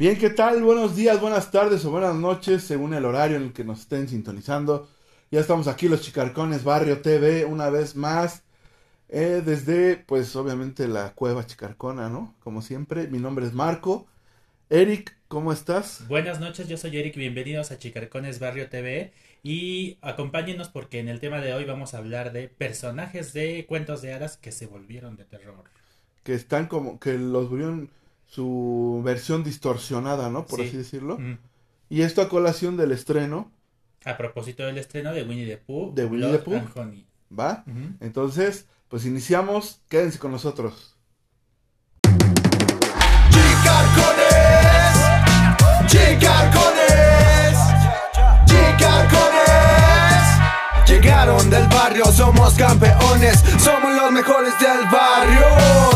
Bien, ¿qué tal? Buenos días, buenas tardes o buenas noches, según el horario en el que nos estén sintonizando. Ya estamos aquí los Chicarcones Barrio TV una vez más. eh, desde, pues obviamente la cueva chicarcona, ¿no? Como siempre, mi nombre es Marco. Eric, ¿cómo estás? Buenas noches, yo soy Eric, bienvenidos a Chicarcones Barrio TV y acompáñenos porque en el tema de hoy vamos a hablar de personajes de cuentos de hadas que se volvieron de terror. Que están como, que los volvieron su versión distorsionada, ¿no? Por Sí. así decirlo. Mm. Y esto a colación del estreno, A propósito del estreno de Winnie the Pooh, De Winnie the Pooh. ¿va? Entonces, pues iniciamos, quédense con nosotros. Del barrio, somos campeones, somos los mejores del barrio.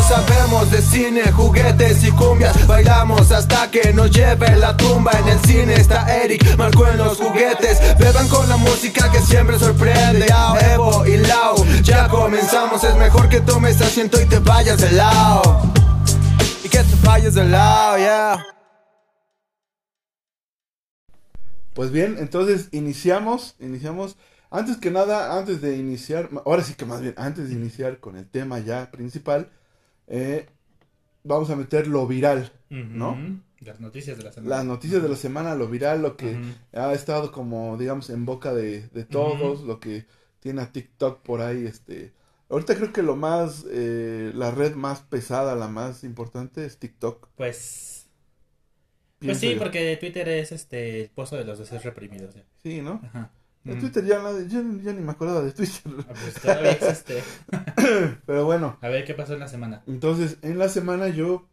Sabemos de cine, juguetes y cumbias, bailamos hasta que nos lleve la tumba. En el cine está Eric, marcó en los juguetes. Beban con la música que siempre sorprende. Yao, Evo y Lau, ya comenzamos. Es mejor que tomes asiento y te vayas de lado. Y que te vayas de lado, yeah. Pues bien, entonces iniciamos, iniciamos. Antes que nada, antes de iniciar, ahora sí que más bien, antes de iniciar con el tema ya principal, eh, vamos a meter lo viral, ¿no? Las noticias de la semana. Las noticias de la semana, lo viral, lo que ha estado como, digamos, en boca de, de todos, lo que tiene a TikTok por ahí, este... Ahorita creo que lo más, eh, la red más pesada, la más importante es TikTok. Pues, pues sí, yo. porque Twitter es este el pozo de los deseos reprimidos. ya. Sí, ¿no? Ajá. En Mm. Twitter ya, yo ni me acordaba de Twitter. Ah, pues todavía existe. Pero bueno, A ver qué pasó en la semana. entonces en la semana yo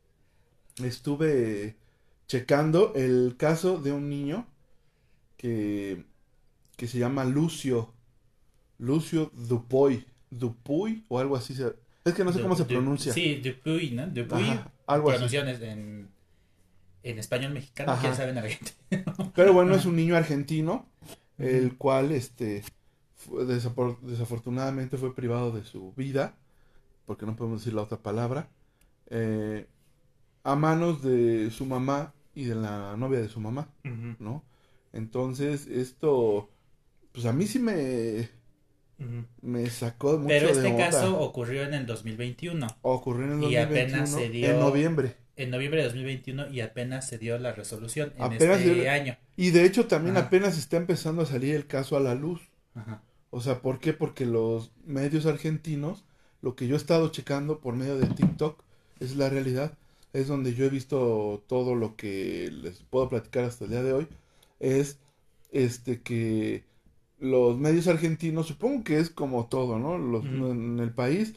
estuve checando el caso de un niño que, que se llama Lucio. Lucio Dupuy. Dupuy o algo así. se- Es que no sé Du- cómo se du- pronuncia. Sí, Dupuy, ¿no? Dupuy. Ajá, algo así. en, en español mexicano, Ajá. quién sabe en argentino. Pero bueno, es un niño argentino, el cual, este, fue- desafortunadamente fue privado de su vida, porque no podemos decir la otra palabra, eh, a manos de su mamá y de la novia de su mamá, ¿no? Entonces, esto, pues a mí sí me, me sacó mucho Pero este caso ocurrió en el 2021, Ocurrió en el y 2021, apenas se dio- en noviembre. En noviembre de 2021 y apenas se dio la resolución en Apenas este dio- año. Y de hecho también Ajá. apenas está empezando a salir el caso a la luz. Ajá. O sea, ¿por qué? Porque los medios argentinos, lo que yo he estado checando por medio de TikTok, es la realidad. Es donde yo he visto todo lo que les puedo platicar hasta el día de hoy. Es este que los medios argentinos, supongo que es como todo, ¿no? Los. En el país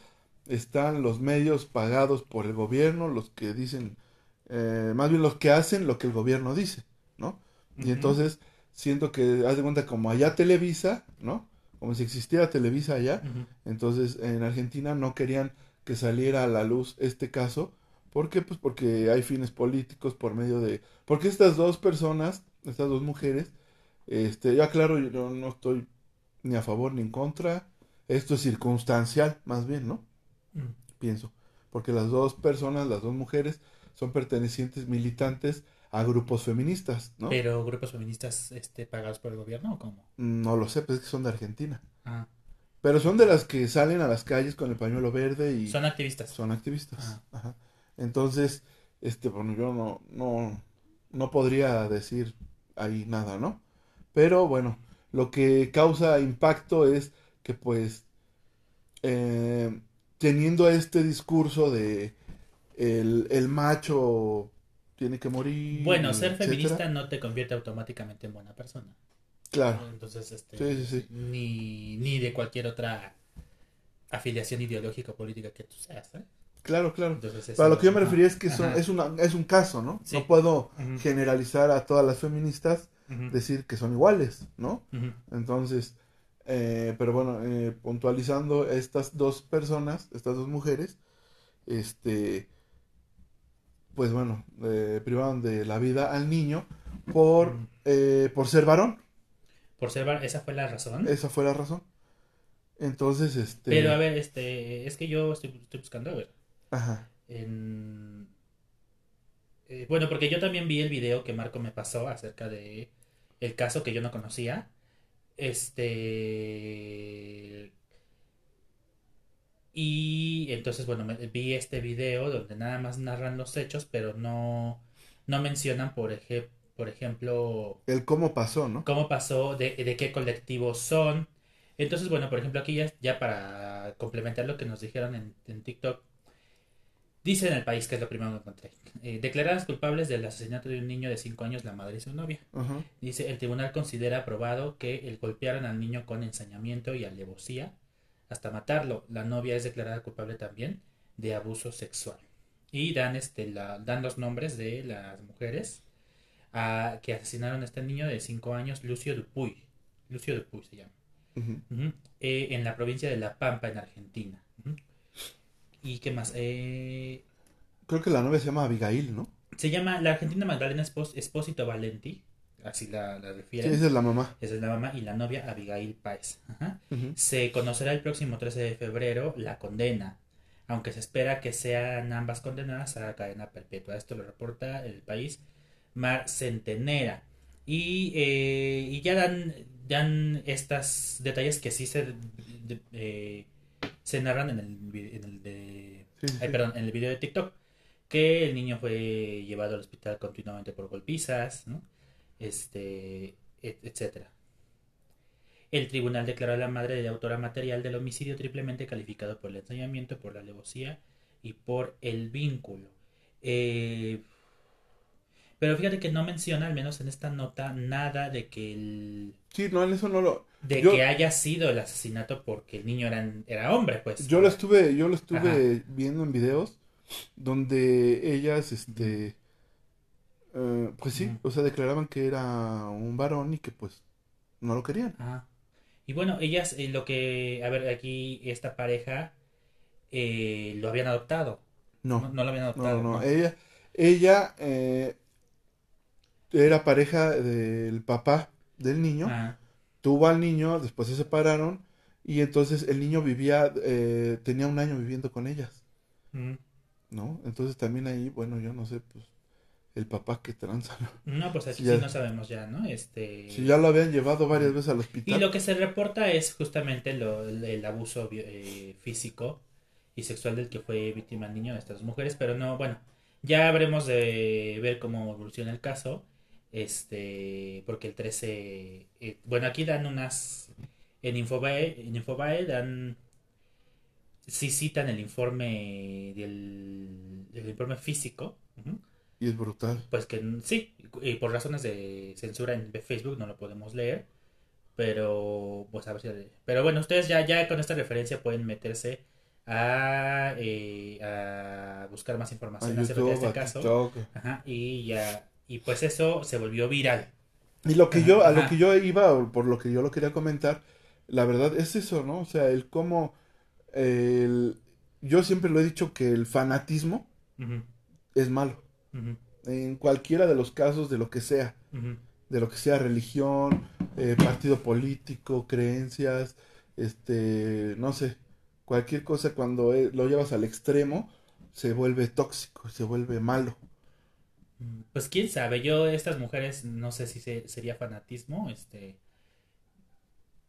están los medios pagados por el gobierno, los que dicen, eh, más bien los que hacen lo que el gobierno dice, ¿no? Y entonces siento que, haz de cuenta, como allá Televisa, ¿no? Como si existiera Televisa allá, entonces en Argentina no querían que saliera a la luz este caso. ¿Por qué? Pues porque hay fines políticos por medio de... Porque estas dos personas, estas dos mujeres, este, ya claro, yo no, no estoy ni a favor ni en contra. Esto es circunstancial, más bien, ¿no? Ujú. Pienso. Porque las dos personas, las dos mujeres, son pertenecientes militantes a grupos feministas, ¿no? Pero grupos feministas este, pagados por el gobierno o cómo? No lo sé, pues es que son de Argentina. Ah, Pero son de las que salen a las calles con el pañuelo verde y son activistas. son activistas. Ah. Ajá. Entonces, este, bueno, yo no, no, no podría decir ahí nada, ¿no? Pero bueno, lo que causa impacto es que pues eh, teniendo este discurso de el, el macho tiene que morir. Bueno, ser etcétera. feminista no te convierte automáticamente en buena persona. Claro, Entonces, este, Sí, sí, sí. Ni, ni de cualquier otra afiliación ideológica o política que tú seas. ¿eh? claro, claro. Entonces, Para lo que yo me refería es que son- es, una, es un caso, ¿no? Sí. No puedo generalizar a todas las feministas, decir que son iguales, ¿no? Entonces, eh, pero bueno, eh, puntualizando estas dos personas, estas dos mujeres, este, pues bueno, eh, privaron de la vida al niño por, eh, por ser varón. Por ser var- esa fue la razón. Esa fue la razón. Entonces, este, Pero a ver, este, es que yo estoy, estoy buscando, a ver, ajá, en, bueno, porque yo también vi el video que Marco me pasó acerca de el caso que yo no conocía. Este. Y entonces, bueno, me- vi este video donde nada más narran los hechos, pero no, no mencionan, por, por ejemplo, El cómo pasó, ¿no? cómo pasó, de, de qué colectivos son. Entonces, bueno, por ejemplo, aquí ya, ya para complementar lo que nos dijeron en, en TikTok, dice en el país, que es lo primero que encontré, eh, declaradas culpables del asesinato de un niño de 5 años, la madre y su novia. Dice, el tribunal considera probado que el golpearon al niño con ensañamiento y alevosía hasta matarlo. La novia es declarada culpable también de abuso sexual. Y dan, este, la, dan los nombres de las mujeres a, que asesinaron a este niño de 5 años, Lucio Dupuy. Lucio Dupuy se llama. Eh, en la provincia de La Pampa, en Argentina. ¿Y qué más? Eh, Creo que la novia se llama Abigail, ¿no? se llama la Argentina Magdalena Espósito Valenti. Así la, la Sí, refieren. esa es la mamá. Esa es la mamá y la novia Abigail Páez. Ajá. Se conocerá el próximo 13 de febrero la condena, aunque se espera que sean ambas condenadas a cadena perpetua. Esto lo reporta el país Mar Centenera. Y, eh, y ya dan, dan estos detalles que sí se, de- eh, se narran en el, en el de Sí, sí, Ay, sí. perdón, en el video de TikTok, que el niño fue llevado al hospital continuamente por golpizas, ¿no? Este, et- etcétera. El tribunal declaró a la madre de autora material del homicidio triplemente calificado por el ensañamiento, por la alevosía y por el vínculo. Eh, pero fíjate que no menciona, al menos en esta nota, nada de que el, Sí, no, en eso no lo... de Yo- que haya sido el asesinato porque el niño era, era hombre, pues. Yo lo estuve, yo lo estuve viendo en videos donde ellas, este, eh, pues sí, o sea, declaraban que era un varón y que pues no lo querían. Ajá. Y bueno, ellas, eh, lo que, a ver, aquí esta pareja eh, lo habían adoptado. No, No, no lo habían no, adoptado. no, ¿no? ella, ella eh, era pareja del papá del niño, tuvo al niño, después se separaron y entonces el niño vivía, eh, tenía un año viviendo con ellas. mm. ¿no? Entonces también ahí, bueno, yo no sé, pues, el papá que tranza, ¿no? No, pues aquí Sí, sí, ya- no sabemos ya, ¿no? Este... Si ya lo habían llevado varias veces al Y hospital. lo que se reporta es justamente lo- el, el abuso eh, físico y sexual del que fue víctima el niño de estas mujeres, pero no, bueno, ya habremos de ver cómo evoluciona el caso, este, porque el 13, eh, bueno, aquí dan unas, en Infobae, en Infobae dan, sí citan el informe del, el informe físico, Y es brutal. pues que sí, y por razones de censura en Facebook no lo podemos leer, pero pues a ver si pero bueno, ustedes ya ya con esta referencia pueden meterse a, eh, a buscar más A información acerca de este a caso. Ajá, y ya y pues eso se volvió viral. Y lo que yo, a lo que yo iba, o por lo que yo lo quería comentar, la verdad es eso, ¿no? O sea, el cómo, el, yo siempre lo he dicho que el fanatismo es malo. En cualquiera de los casos de lo que sea. de lo que sea religión, eh, partido político, creencias, este, no sé, cualquier cosa cuando eh, lo llevas al extremo se vuelve tóxico, se vuelve malo. Pues quién sabe, yo estas mujeres no sé si se- sería fanatismo, este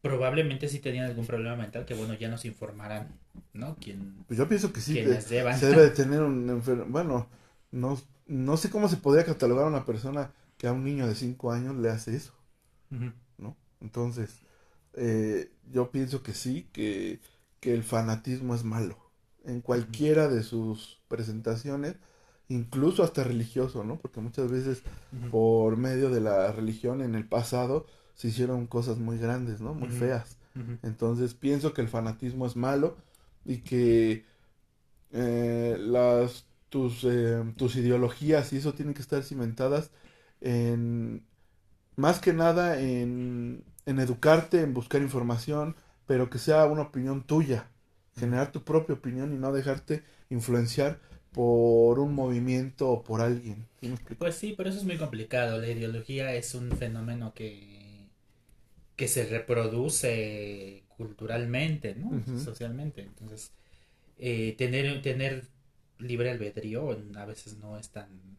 probablemente sí tenían algún problema mental que bueno, ya nos informarán, ¿no? Quién Pues yo pienso que sí, deban. se debe de tener un enfermo, bueno, no, no sé cómo se podría catalogar a una persona que a un niño de 5 años le hace eso. ¿no? Entonces, eh, yo pienso que sí, que, que el fanatismo es malo, en cualquiera de sus presentaciones, incluso hasta religioso, ¿no? Porque muchas veces por medio de la religión en el pasado se hicieron cosas muy grandes, ¿no? Muy feas. Entonces pienso que el fanatismo es malo y que eh, las tus, eh, tus ideologías y eso tienen que estar cimentadas en más que nada en, en educarte, en buscar información, pero que sea una opinión tuya, generar tu propia opinión y no dejarte influenciar por un movimiento o por alguien. Pues sí, pero eso es muy complicado. La ideología es un fenómeno que, que se reproduce culturalmente, ¿no? Socialmente. Entonces, eh, tener, tener libre albedrío a veces no es tan,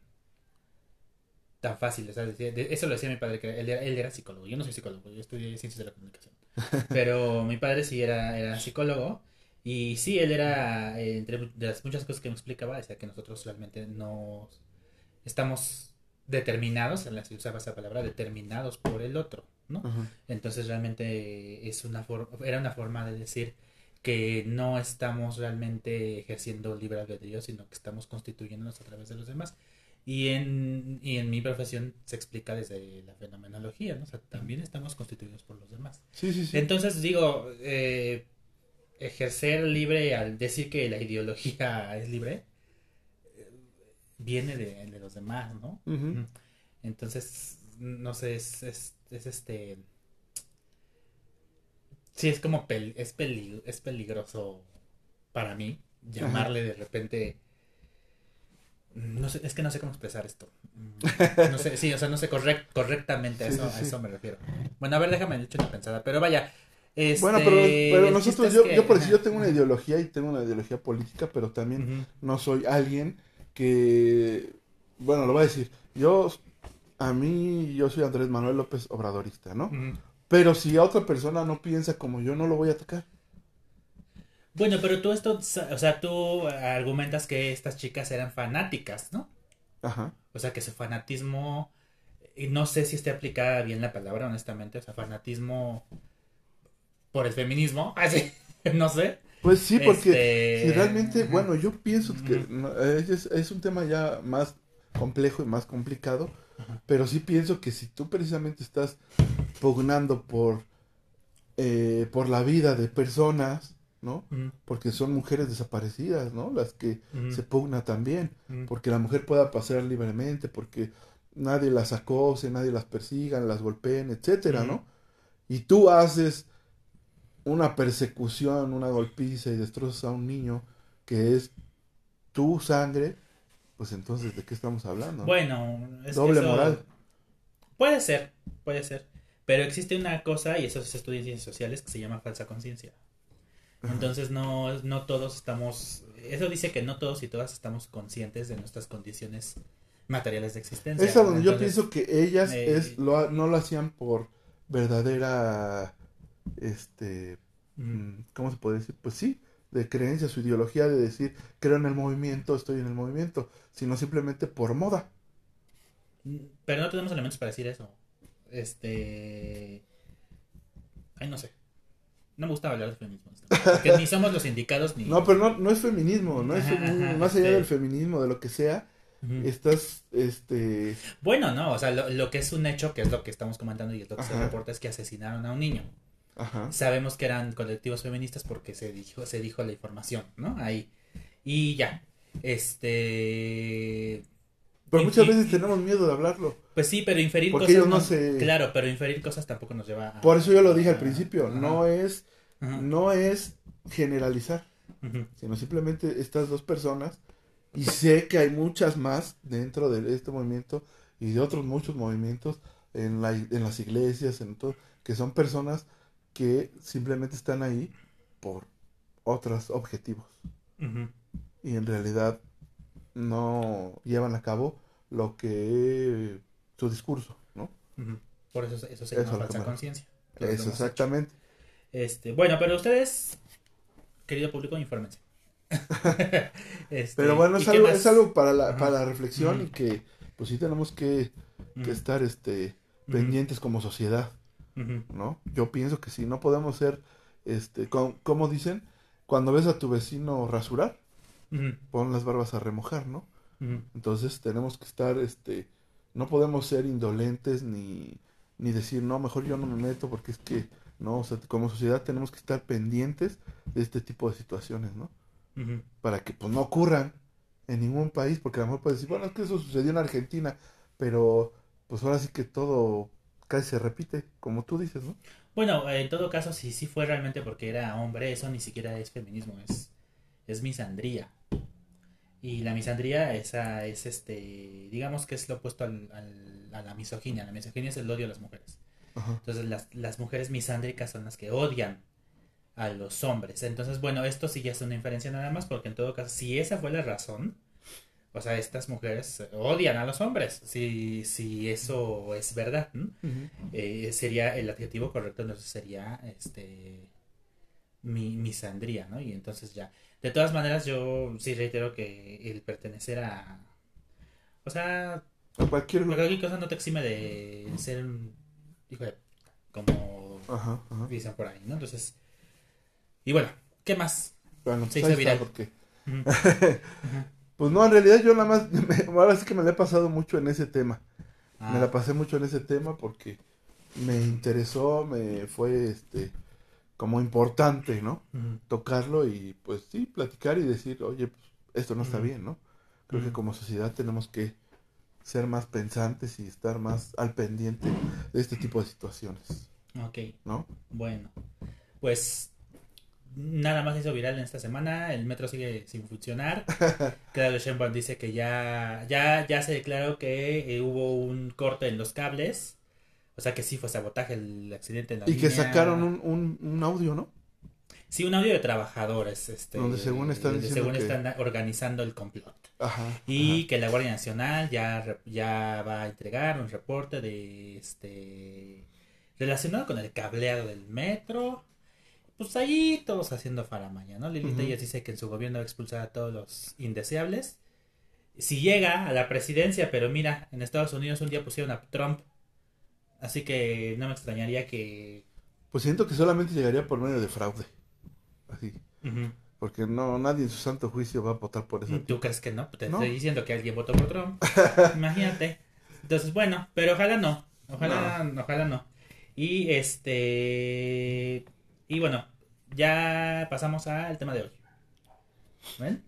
tan fácil. eso lo decía mi padre, que él era, él era psicólogo. Yo no soy psicólogo, yo estudié ciencias de la comunicación. Pero mi padre sí era, era psicólogo. Y sí, él era, eh, entre las muchas cosas que me explicaba, decía que nosotros realmente no estamos determinados, en la si usaba esa palabra, determinados por el otro, ¿no? Ajá. Entonces realmente es una era una forma de decir que no estamos realmente ejerciendo libre albedrío, sino que estamos constituyéndonos a través de los demás. Y en, y en mi profesión se explica desde la fenomenología, ¿no? O sea, también estamos constituidos por los demás. Sí, sí, sí. Entonces digo, eh, ejercer libre al decir que la ideología es libre, viene de, de los demás, ¿no? Entonces, no sé, es, es, es este... Sí, es como pel- es, peli- es peligroso para mí llamarle de repente... No sé, es que no sé cómo expresar esto. No sé, sí, o sea, no sé correct, correctamente a Sí, eso, sí, a eso me refiero. Bueno, a ver, déjame echar una pensada, pero vaya. Este, Bueno, pero, pero el nosotros, yo, que- yo por decir, yo tengo una ideología y tengo una ideología política, pero también no soy alguien que, bueno, lo voy a decir, yo, a mí, yo soy Andrés Manuel López Obradorista, ¿no? Pero si a otra persona no piensa como yo, no lo voy a atacar. Bueno, pero tú esto, o sea, tú argumentas que estas chicas eran fanáticas, ¿no? Ajá. O sea, que su fanatismo, y no sé si esté aplicada bien la palabra, honestamente, o sea, fanatismo por el feminismo, así, no sé. Pues sí, porque Este, si realmente, ajá. bueno, yo pienso que es, es un tema ya más complejo y más complicado, Ajá. pero sí pienso que si tú precisamente estás pugnando por, eh, por la vida de personas, ¿no? Porque son mujeres desaparecidas, ¿no? Las que se pugna también, porque la mujer pueda pasar libremente, porque nadie las acose, nadie las persiga, las golpeen, etcétera. ¿no? Y tú haces una persecución, una golpiza y destrozas a un niño que es tu sangre, pues entonces, ¿de qué estamos hablando? Bueno, es que Doble eso- moral. Puede ser, puede ser. Pero existe una cosa, y eso se estudia en ciencias sociales, que se llama falsa conciencia. Entonces no, no todos estamos, eso dice que no todos y todas estamos conscientes de nuestras condiciones materiales de existencia. Es donde yo pienso que ellas eh, es, lo, no lo hacían por verdadera, este, mm, ¿cómo se puede decir? Pues sí, de creencia, su ideología de decir, creo en el movimiento, estoy en el movimiento, sino simplemente por moda. mm, Pero no tenemos elementos para decir eso. Este... Ay, no sé. No me gusta hablar de feminismo. Porque ni somos los indicados ni... No, pero no, no es feminismo, no es más allá del feminismo, de lo que sea, estás, este, Bueno, no, o sea, lo, lo que es un hecho, que es lo que estamos comentando y es lo que se reporta, es que asesinaron a un niño. Ajá, Sabemos que eran colectivos feministas porque se dijo, se dijo la información, ¿no? Ahí. Y ya. Este. pero muchas y- veces tenemos miedo de hablarlo, Pues sí, pero inferir Porque cosas. ellos no se- Claro, pero inferir cosas tampoco nos lleva a. por eso yo lo dije al principio, ajá, no es, ajá, no es generalizar, sino simplemente estas dos personas, y sé que hay muchas más dentro de este movimiento y de otros muchos movimientos en, la, en las iglesias, en todo, que son personas que simplemente están ahí por otros objetivos. Y en realidad no llevan a cabo lo que su discurso, ¿no? Por eso, eso se llama falsa conciencia. Eso exactamente. Este, bueno, pero ustedes, querido público, infórmense. Este, Pero bueno, ¿y es algo, es algo para la, para la reflexión y que pues sí tenemos que, que estar este pendientes como sociedad, ¿no? Yo pienso que sí, no podemos ser, este, com- como dicen, cuando ves a tu vecino rasurar, pon las barbas a remojar, ¿no? Entonces tenemos que estar, este, no podemos ser indolentes ni, ni decir, no, mejor yo no me meto porque es que, no, o sea, como sociedad tenemos que estar pendientes de este tipo de situaciones, ¿no? Para que pues no ocurran en ningún país, porque a lo mejor puedes decir, bueno, es que eso sucedió en Argentina, pero pues ahora sí que todo casi se repite, como tú dices, ¿no? Bueno, en todo caso, si sí fue realmente porque era hombre, eso ni siquiera es feminismo, es, es misandría. Y la misandría esa es este, digamos que es lo opuesto al, al- a la misoginia. La misoginia es el odio a las mujeres. Ajá. Entonces las, las mujeres misándricas son las que odian a los hombres. Entonces, bueno, esto sí ya es una inferencia nada más, porque en todo caso, si esa fue la razón, o sea, estas mujeres odian a los hombres, si, si eso es verdad. ¿no? Eh, sería el adjetivo correcto, entonces sería este mi, misandría, ¿no? Y entonces ya. De todas maneras, yo sí reitero que el pertenecer a. O sea, A cualquier cualquier cosa no te exime de ser un. Hijo de. Como Ajá, ajá. dicen por ahí, ¿no? Entonces. Y bueno, ¿qué más? Bueno, Se pues hizo ahí está, viral. porque... Pues no, en realidad yo nada más, me- ahora sí que me la he pasado mucho en ese tema. Me Ah, la pasé mucho en ese tema porque me interesó, me fue este como importante, ¿no? Tocarlo y pues sí, platicar y decir, oye, pues, esto no está bien, ¿no? Creo que como sociedad tenemos que ser más pensantes y estar más al pendiente de este tipo de situaciones, Ok. ¿no? Bueno, pues nada más hizo viral en esta semana. El metro sigue sin funcionar. Claudio Sheinbaum dice que ya, ya, ya se declaró que eh, hubo un corte en los cables. O sea que sí fue sabotaje el accidente en la Y que sacaron un, un, un audio, ¿no? Sí, un audio de trabajadores. Este, Donde según están donde según que- están organizando el complot. Ajá. Y ajá. que la Guardia Nacional ya, ya va a entregar un reporte de este relacionado con el cableado del metro. Pues ahí todos haciendo faramaña, ¿no? Lilita Ujú. ya dice que en su gobierno va a expulsar a todos los indeseables. Si llega a la presidencia, pero mira, en Estados Unidos un día pusieron a Trump. Así que no me extrañaría que... Pues siento que solamente llegaría por medio de fraude. Así. Porque no, nadie en su santo juicio va a votar por eso. ¿Tú crees que no? Te No. estoy diciendo que alguien votó por Trump. Imagínate. Entonces, bueno, pero ojalá no. Ojalá, ojalá no. Y este. Y bueno, ya pasamos al tema de hoy. ¿Ven?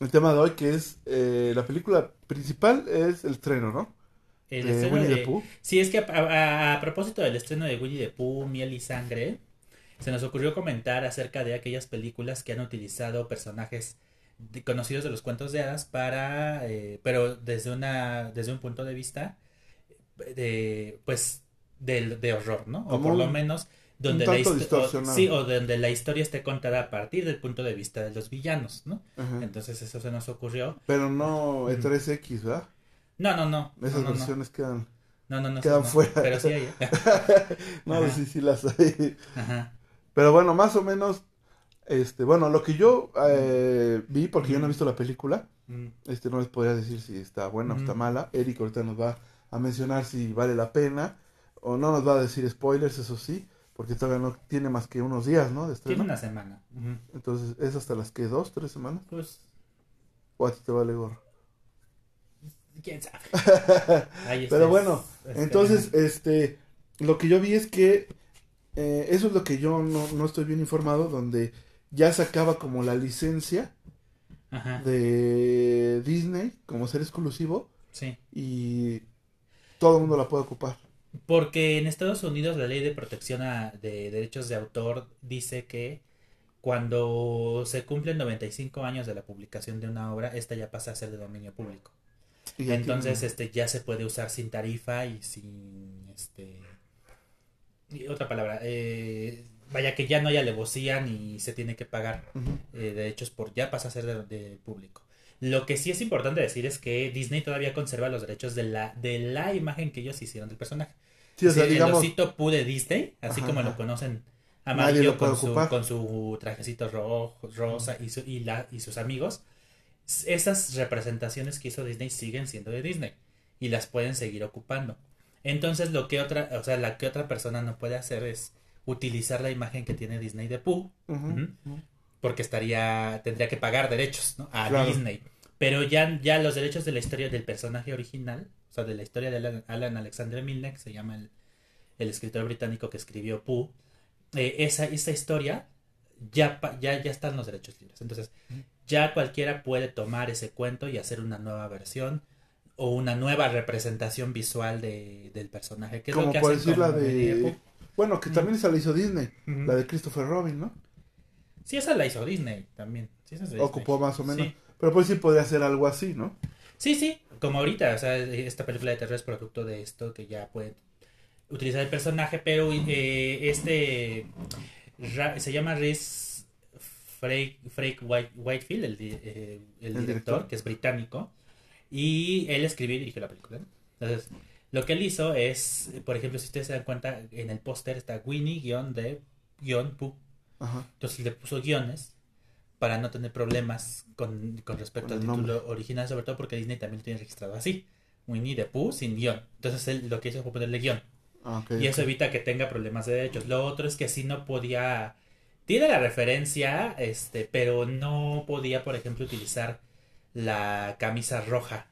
El tema de hoy que es eh, la película principal es el estreno, ¿no? El de estreno Winnie de- the Pooh. Sí, es que a, a- a propósito del estreno de Winnie the Pooh, Miel y Sangre, se nos ocurrió comentar acerca de aquellas películas que han utilizado personajes de- conocidos de los cuentos de hadas para, eh, pero desde una, desde un punto de vista de, pues, del- de, horror, ¿no? O por lo menos donde un la tanto histo- o- sí, o donde la historia esté contada a partir del punto de vista de los villanos, ¿no? Ajá. Entonces eso se nos ocurrió. Pero no Ujú. E3X, ¿verdad? No, no, no. Esas no, no, no. versiones quedan. No, no, no. quedan no, fuera. Pero sí hay. ¿eh? No, Ajá. sí, sí las hay. Ajá. Pero bueno, más o menos, este, bueno, lo que yo eh, vi, porque yo no he visto la película, Mm. este, no les podría decir si está buena o está mala. Eric ahorita nos va a mencionar si vale la pena, o no nos va a decir spoilers, eso sí, porque todavía no tiene más que unos días, ¿no? De Tiene una semana. Entonces, ¿es hasta las que dos, tres semanas? Pues, ¿O a ti te vale gorro? quién sabe. Ahí Pero bueno, este, entonces, este, lo que yo vi es que eh, eso es lo que yo no, no estoy bien informado, donde ya se acaba como la licencia Ajá. de Disney como ser exclusivo Sí. y todo el mundo la puede ocupar. Porque en Estados Unidos la ley de protección a- de derechos de autor dice que cuando se cumplen 95 años de la publicación de una obra, esta ya pasa a ser de dominio público. Y Entonces, este ya se puede usar sin tarifa y sin este y otra palabra, eh, vaya que ya no hay alevosía ni se tiene que pagar Ujú. eh, derechos por ya pasa a ser de, de público. Lo que sí es importante decir es que Disney todavía conserva los derechos de la de la imagen que ellos hicieron del personaje. Sí, o sea, digamos, el osito Pooh de Disney, así Ajá, como ajá. lo conocen amarillo con su, con su trajecito rojo, rosa y, su- y, la, y sus amigos, esas representaciones que hizo Disney siguen siendo de Disney y las pueden seguir ocupando. Entonces lo que otra, o sea, la que otra persona no puede hacer es utilizar la imagen que tiene Disney de Pooh, ujú. Porque estaría, tendría que pagar derechos, ¿no? A Claro. Disney. Pero ya, ya los derechos de la historia del personaje original, o sea, de la historia de Alan, Alan Alexander Milne, que se llama el, el escritor británico que escribió Pooh, eh, esa, esa historia ya, pa- ya, ya están los derechos libres. Entonces, ya cualquiera puede tomar ese cuento y hacer una nueva versión o una nueva representación visual de, del personaje. Que es lo como que por hacen decir la de... Pooh. Bueno, que también esa la hizo Disney, la de Christopher Robin, ¿no? Sí, esa la hizo Disney también. Sí, esa es de Disney. Ocupó más o menos. Sí. Pero pues sí podría ser algo así, ¿no? Sí, sí, como ahorita, o sea, esta película de terror es producto de esto que ya puede utilizar el personaje, pero eh, este se llama Rhys Frake, Frake White- Whitefield, el, eh, el El director, director. que es británico. Y él escribió y dirigió la película. Entonces, lo que él hizo es, por ejemplo, si ustedes se dan cuenta, en el póster está Winnie Ajá. Entonces le puso guiones para no tener problemas con, con respecto al título nombre. original, sobre todo porque Disney también lo tiene registrado así. Winnie the Pooh sin guion. Entonces él lo que hizo fue ponerle guion. Ah, Y eso evita que tenga problemas de derechos. Lo otro es que sí no podía. Tiene la referencia, este, pero no podía, por ejemplo, utilizar la camisa roja.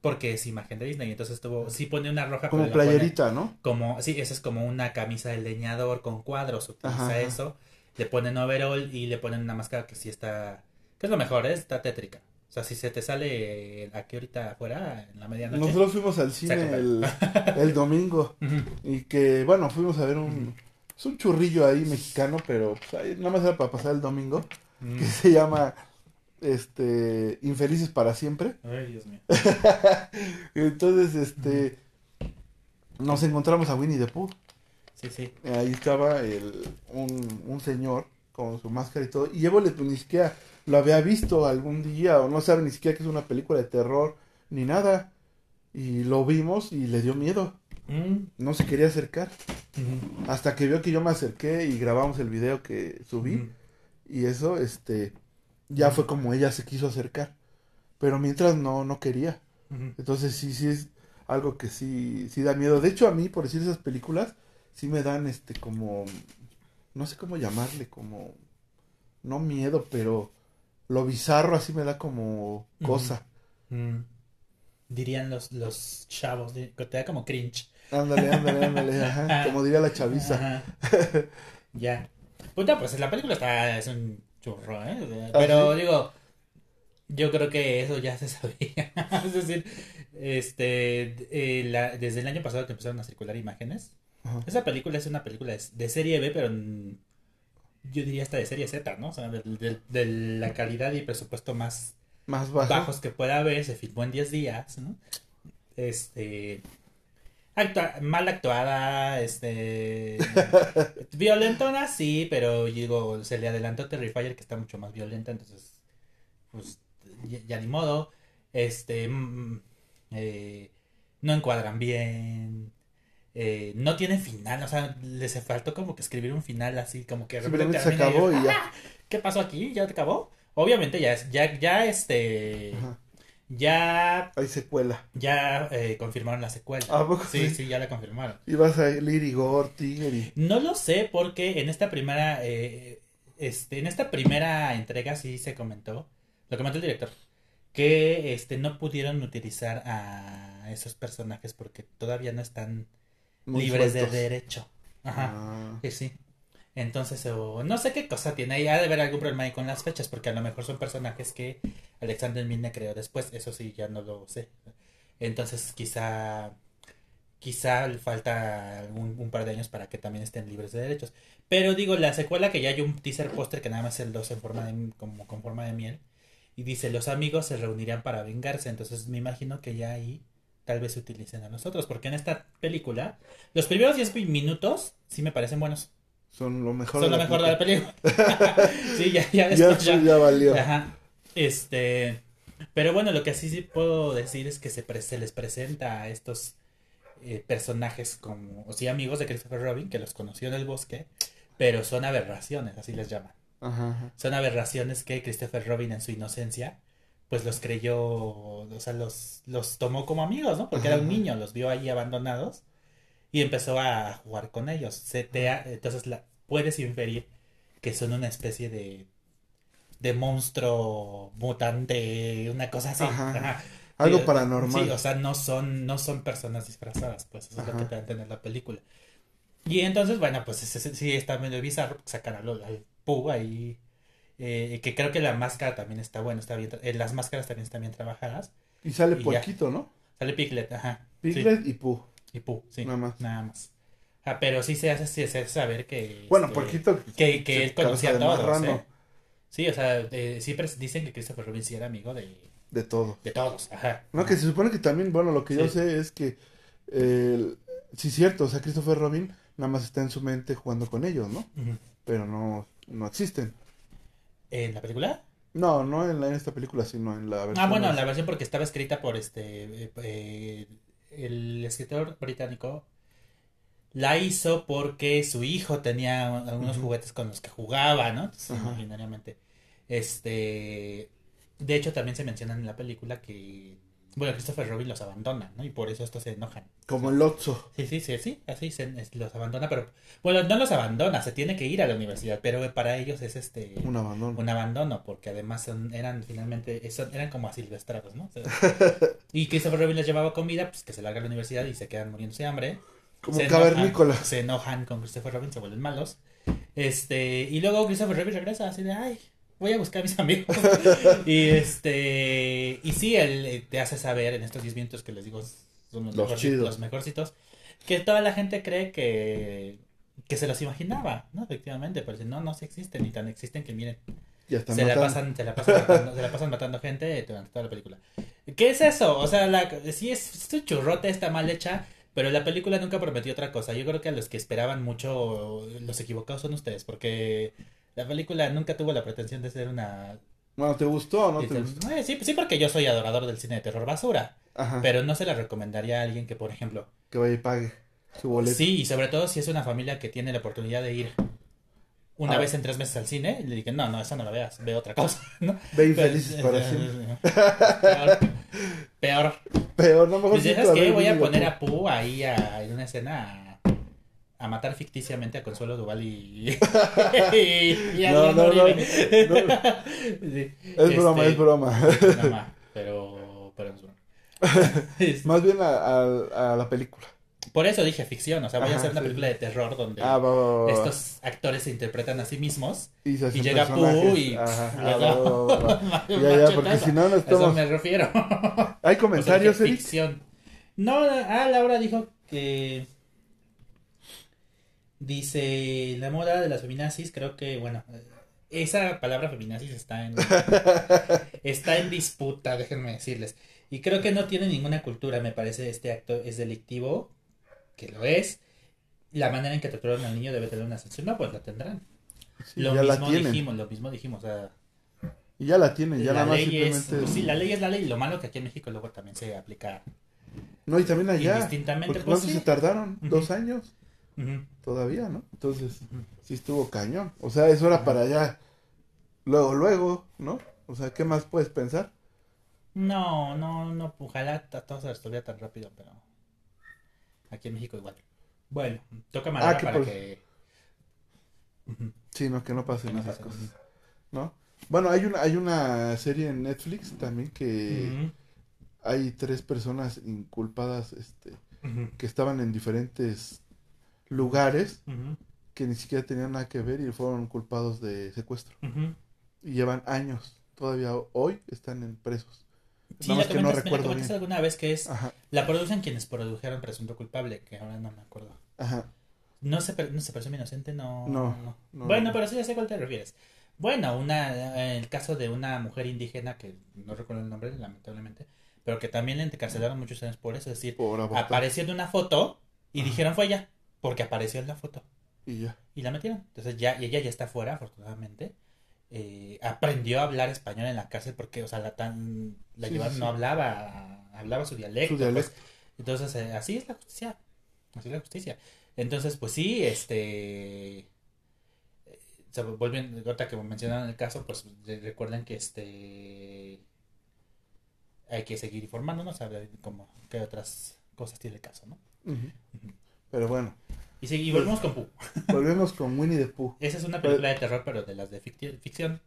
Porque es imagen de Disney. Entonces tuvo. Sí pone una roja Como pone playerita, ¿no? Como, sí, esa es como una camisa de leñador con cuadros. Utiliza Ajá, ajá. Le ponen overall y le ponen una máscara que sí está. Que es lo mejor, ¿eh? está tétrica. O sea, si se te sale aquí ahorita afuera, en la medianoche. Nosotros fuimos al cine el, el domingo y que, bueno, fuimos a ver un, es un churrillo ahí mexicano, pero pues, ahí nada más era para pasar el domingo, que se llama, este, Infelices para siempre. Ay, Dios mío. Entonces, este, nos encontramos a Winnie the Pooh. Sí, sí. Ahí estaba el, un, un señor con su máscara y todo. Y Évole pues, ni siquiera lo había visto algún día o no sabe ni siquiera que es una película de terror ni nada. Y lo vimos y le dio miedo. Mm. No se quería acercar. Hasta que vio que yo me acerqué y grabamos el video que subí. Y eso, este, ya fue como ella se quiso acercar. Pero mientras no, no quería. Entonces sí, sí es algo que sí, sí da miedo. De hecho, a mí, por decir esas películas, sí me dan este como, no sé cómo llamarle, como, no miedo, pero lo bizarro así me da como cosa. Mm. Dirían los, los chavos, te da como cringe. Ándale, ándale, ándale, ajá, como diría la chaviza. Ya. Puta, pues la película está, es un churro, ¿eh? ¿Ah, Pero sí? digo, yo creo que eso ya se sabía. es decir, este, eh, la- desde el año pasado que empezaron a circular imágenes. Ajá. Esa película es una película de, serie B, pero yo diría hasta de serie Z, ¿no? O sea, de, de- de la calidad y presupuesto más Más bajo. bajos que pueda haber, se filmó en 10 días, ¿no? Este. actua- mal actuada, este. violentona, sí, pero digo, se le adelantó Terrifier que está mucho más violenta, entonces. Pues ya, ya ni modo. Este. mm, eh, no encuadran bien. Eh, no tiene final, o sea, les faltó como que escribir un final así, como que repente se y acabó y ya. "Ah, ¿Qué pasó aquí? ¿Ya te acabó? Obviamente ya es, ya, ya este, Ajá. ya, Hay secuela. ya eh, confirmaron la secuela. ¿A poco sí, sí? sí, ya la confirmaron. Y vas a ir Igor, Tiger y... No lo sé porque en esta primera, eh, este, en esta primera entrega sí se comentó, lo comentó el director, que este no pudieron utilizar a esos personajes porque todavía no están muy libres de derecho. Ajá. Ah. Sí, sí. Entonces, o no sé qué cosa tiene. Ha de haber algún problema ahí con las fechas, porque a lo mejor son personajes que Alexander Milne creó después. Eso sí, ya no lo sé. Entonces, quizá. Quizá le falta algún, un par de años para que también estén libres de derechos. Pero digo, la secuela que ya hay un teaser póster que nada más es el 2 en forma de, como con forma de miel. Y dice, los amigos se reunirán para vengarse. Entonces me imagino que ya ahí tal vez utilicen a nosotros. Porque en esta película, los primeros 10 minutos sí me parecen buenos. Son lo mejor Son de lo la mejor de la película. sí, ya, ya Ya, después ya, ya. valió. Ajá. Este. Pero bueno, lo que sí, sí puedo decir es que se, pre- se les presenta a estos eh, personajes como, o sea, amigos de Christopher Robin, que los conoció en el bosque, pero son aberraciones, así les llaman. Ajá, ajá. Son aberraciones que Christopher Robin en su inocencia, pues los creyó, o sea, los, los tomó como amigos, ¿no? Porque era un niño, los vio ahí abandonados y empezó a jugar con ellos. Se te ha- entonces la, puedes inferir que son una especie de, de monstruo mutante, una cosa así. Ajá. Ajá. Algo Sí, paranormal. Sí, o sea, no son, no son personas disfrazadas, pues eso es lo que te da a entender la película. Y entonces, bueno, pues sí está medio bizarro, sacan al, al Pooh ahí, eh, que creo que la máscara también está bueno, está bien, eh, las máscaras también están bien trabajadas. Y sale Y. Puerquito, ¿no? Sale Piglet, ajá. sí, Piglet y Pooh. y Pooh, sí. Nada más. Nada más. Ah, pero sí se hace, sí se hace saber que... Bueno, este, Puerquito. Que, que él conocía a todos. ¿eh? Sí, o sea, eh, siempre dicen que Christopher Robin sí era amigo de, De todo. de todos, ajá. No, que se supone que también, bueno, lo que yo sé es que, sí, cierto, o sea, Christopher Robin nada más está en su mente jugando con ellos, ¿no? Pero no, no existen. ¿En la película? No, no en, la, en esta película, sino en la versión. Ah, bueno, de- la versión porque estaba escrita por este. eh, eh, el escritor británico la hizo porque su hijo tenía algunos juguetes con los que jugaba, ¿no? Entonces, imaginariamente. Este. De hecho, también se menciona en la película que. Bueno, Christopher Robin los abandona, ¿no? Y por eso estos se enojan. Como el Otso. Sí, sí, sí, sí, así se, los abandona, pero. Bueno, no los abandona, se tiene que ir a la universidad, pero para ellos es este. Un abandono. un abandono, porque además son- eran finalmente, son- eran como asilvestrados, ¿no? O sea, y Christopher Robin les llevaba comida, pues que se larga a la universidad y se quedan muriéndose de hambre. Como se cavernícola. Enojan, se enojan con Christopher Robin, se vuelven malos. Este, y luego Christopher Robin regresa así de, ay, voy a buscar a mis amigos. y este, y sí, él eh, te hace saber en estos 10 minutos que les digo, son los, Los los mejorcitos, que toda la gente cree que, que se los imaginaba, ¿no? Efectivamente, pero si no, no se existen, ni tan existen que miren, Ya están se la, pasan, se, la pasan matando, se la pasan matando gente durante toda la película. ¿Qué es eso? O sea, la, sí es, un churrote, está mal hecha, pero la película nunca prometió otra cosa. Yo creo que a los que esperaban mucho, los equivocados son ustedes, porque la película nunca tuvo la pretensión de ser una... Bueno, ¿te gustó o no te Dice, gustó? "Eh, sí, sí, porque yo soy adorador del cine de terror basura, Ajá. pero no se la recomendaría a alguien que, por ejemplo, Que vaya y pague su boleto. Sí, y sobre todo si es una familia que tiene la oportunidad de ir una Ah. vez en tres meses al cine, le dije, no, no, esa no la veas, ve otra cosa, ¿no? Ve infelices Pero- para siempre. Peor. Peor. Pero no mejor Pues ¿sabes qué? Voy a poner a Pooh ahí a- en una escena a, matar ficticiamente a Consuelo Duval y, y, a No, no, no. Sí. Es broma, Este, es broma. no, ma, pero, pero no es broma. Es- Más bien a, a- a la película. Por eso dije ficción, o sea, voy a hacer una sí. película de terror donde Ah, va, va, va, va. estos actores se interpretan a sí mismos Y, y llega. Pooh y- Ajá, ah. Ya, ya, porque si no, no A eso estamos. me refiero. ¿Hay comentarios, Eric? ficción. No, ah, Laura dijo que dice la moda de las feminazis, creo que bueno, esa palabra feminazis está en está en disputa, déjenme decirles. Y creo que no tiene ninguna cultura, me parece este acto es delictivo, que lo es. La manera en que trataron al niño debe tener una sanción, no, pues la tendrán. Sí, lo mismo dijimos, lo mismo dijimos, o sea, Y ya la tienen, ya la nada más ley es, simplemente. pues sí, la ley es la ley, lo malo que aquí en México luego también se aplica No, y también allá. indistintamente, pues ¿Cuánto sí. se tardaron? ¿Dos años? Todavía, ¿no? Entonces, sí estuvo cañón. O sea, eso era para allá. Luego, luego, ¿no? O sea, ¿qué más puedes pensar? No, no, no, ojalá todo se resolviera tan rápido, pero aquí en México igual. Bueno, toca madera Ah, que para por- que... Sí, no, que no pasen no esas pase. cosas, ¿no? Bueno, hay una, hay una serie en Netflix también que hay tres personas inculpadas, este, que estaban en diferentes lugares que ni siquiera tenían nada que ver y fueron culpados de secuestro. Y llevan años, todavía hoy están en presos. Sí, Nada más que no recuerdo bien. alguna vez que es... Ajá, La producen quienes produjeron Presunto Culpable, que ahora no me acuerdo. ajá. No se, no se presume inocente, no. No, no. Bueno, pero sí ya sé a cuál te refieres. Bueno, una, el caso de una mujer indígena que no recuerdo el nombre, lamentablemente, pero que también le encarcelaron muchos años por eso. Es decir, apareció en una foto y Ajá. dijeron fue ella, porque apareció en la foto Y ya. y la metieron. Entonces ya, y ella ya está fuera, afortunadamente. Eh, aprendió a hablar español en la cárcel porque, o sea, la tan, la Sí, llevaron, sí, no hablaba, hablaba su dialecto. Su dialecto. pues. Entonces, eh, así es la justicia. Así es la justicia. Entonces, pues sí, este. eh, Se vuelven, ahorita que mencionaron el caso, pues de- recuerden que este. Hay que seguir informándonos a ver cómo, qué otras cosas tiene el caso, ¿no? Ujú. Pero bueno, Y, y volvemos con Pooh. volvemos con Winnie the Pooh. Esa es una película de terror, pero de las de ficción.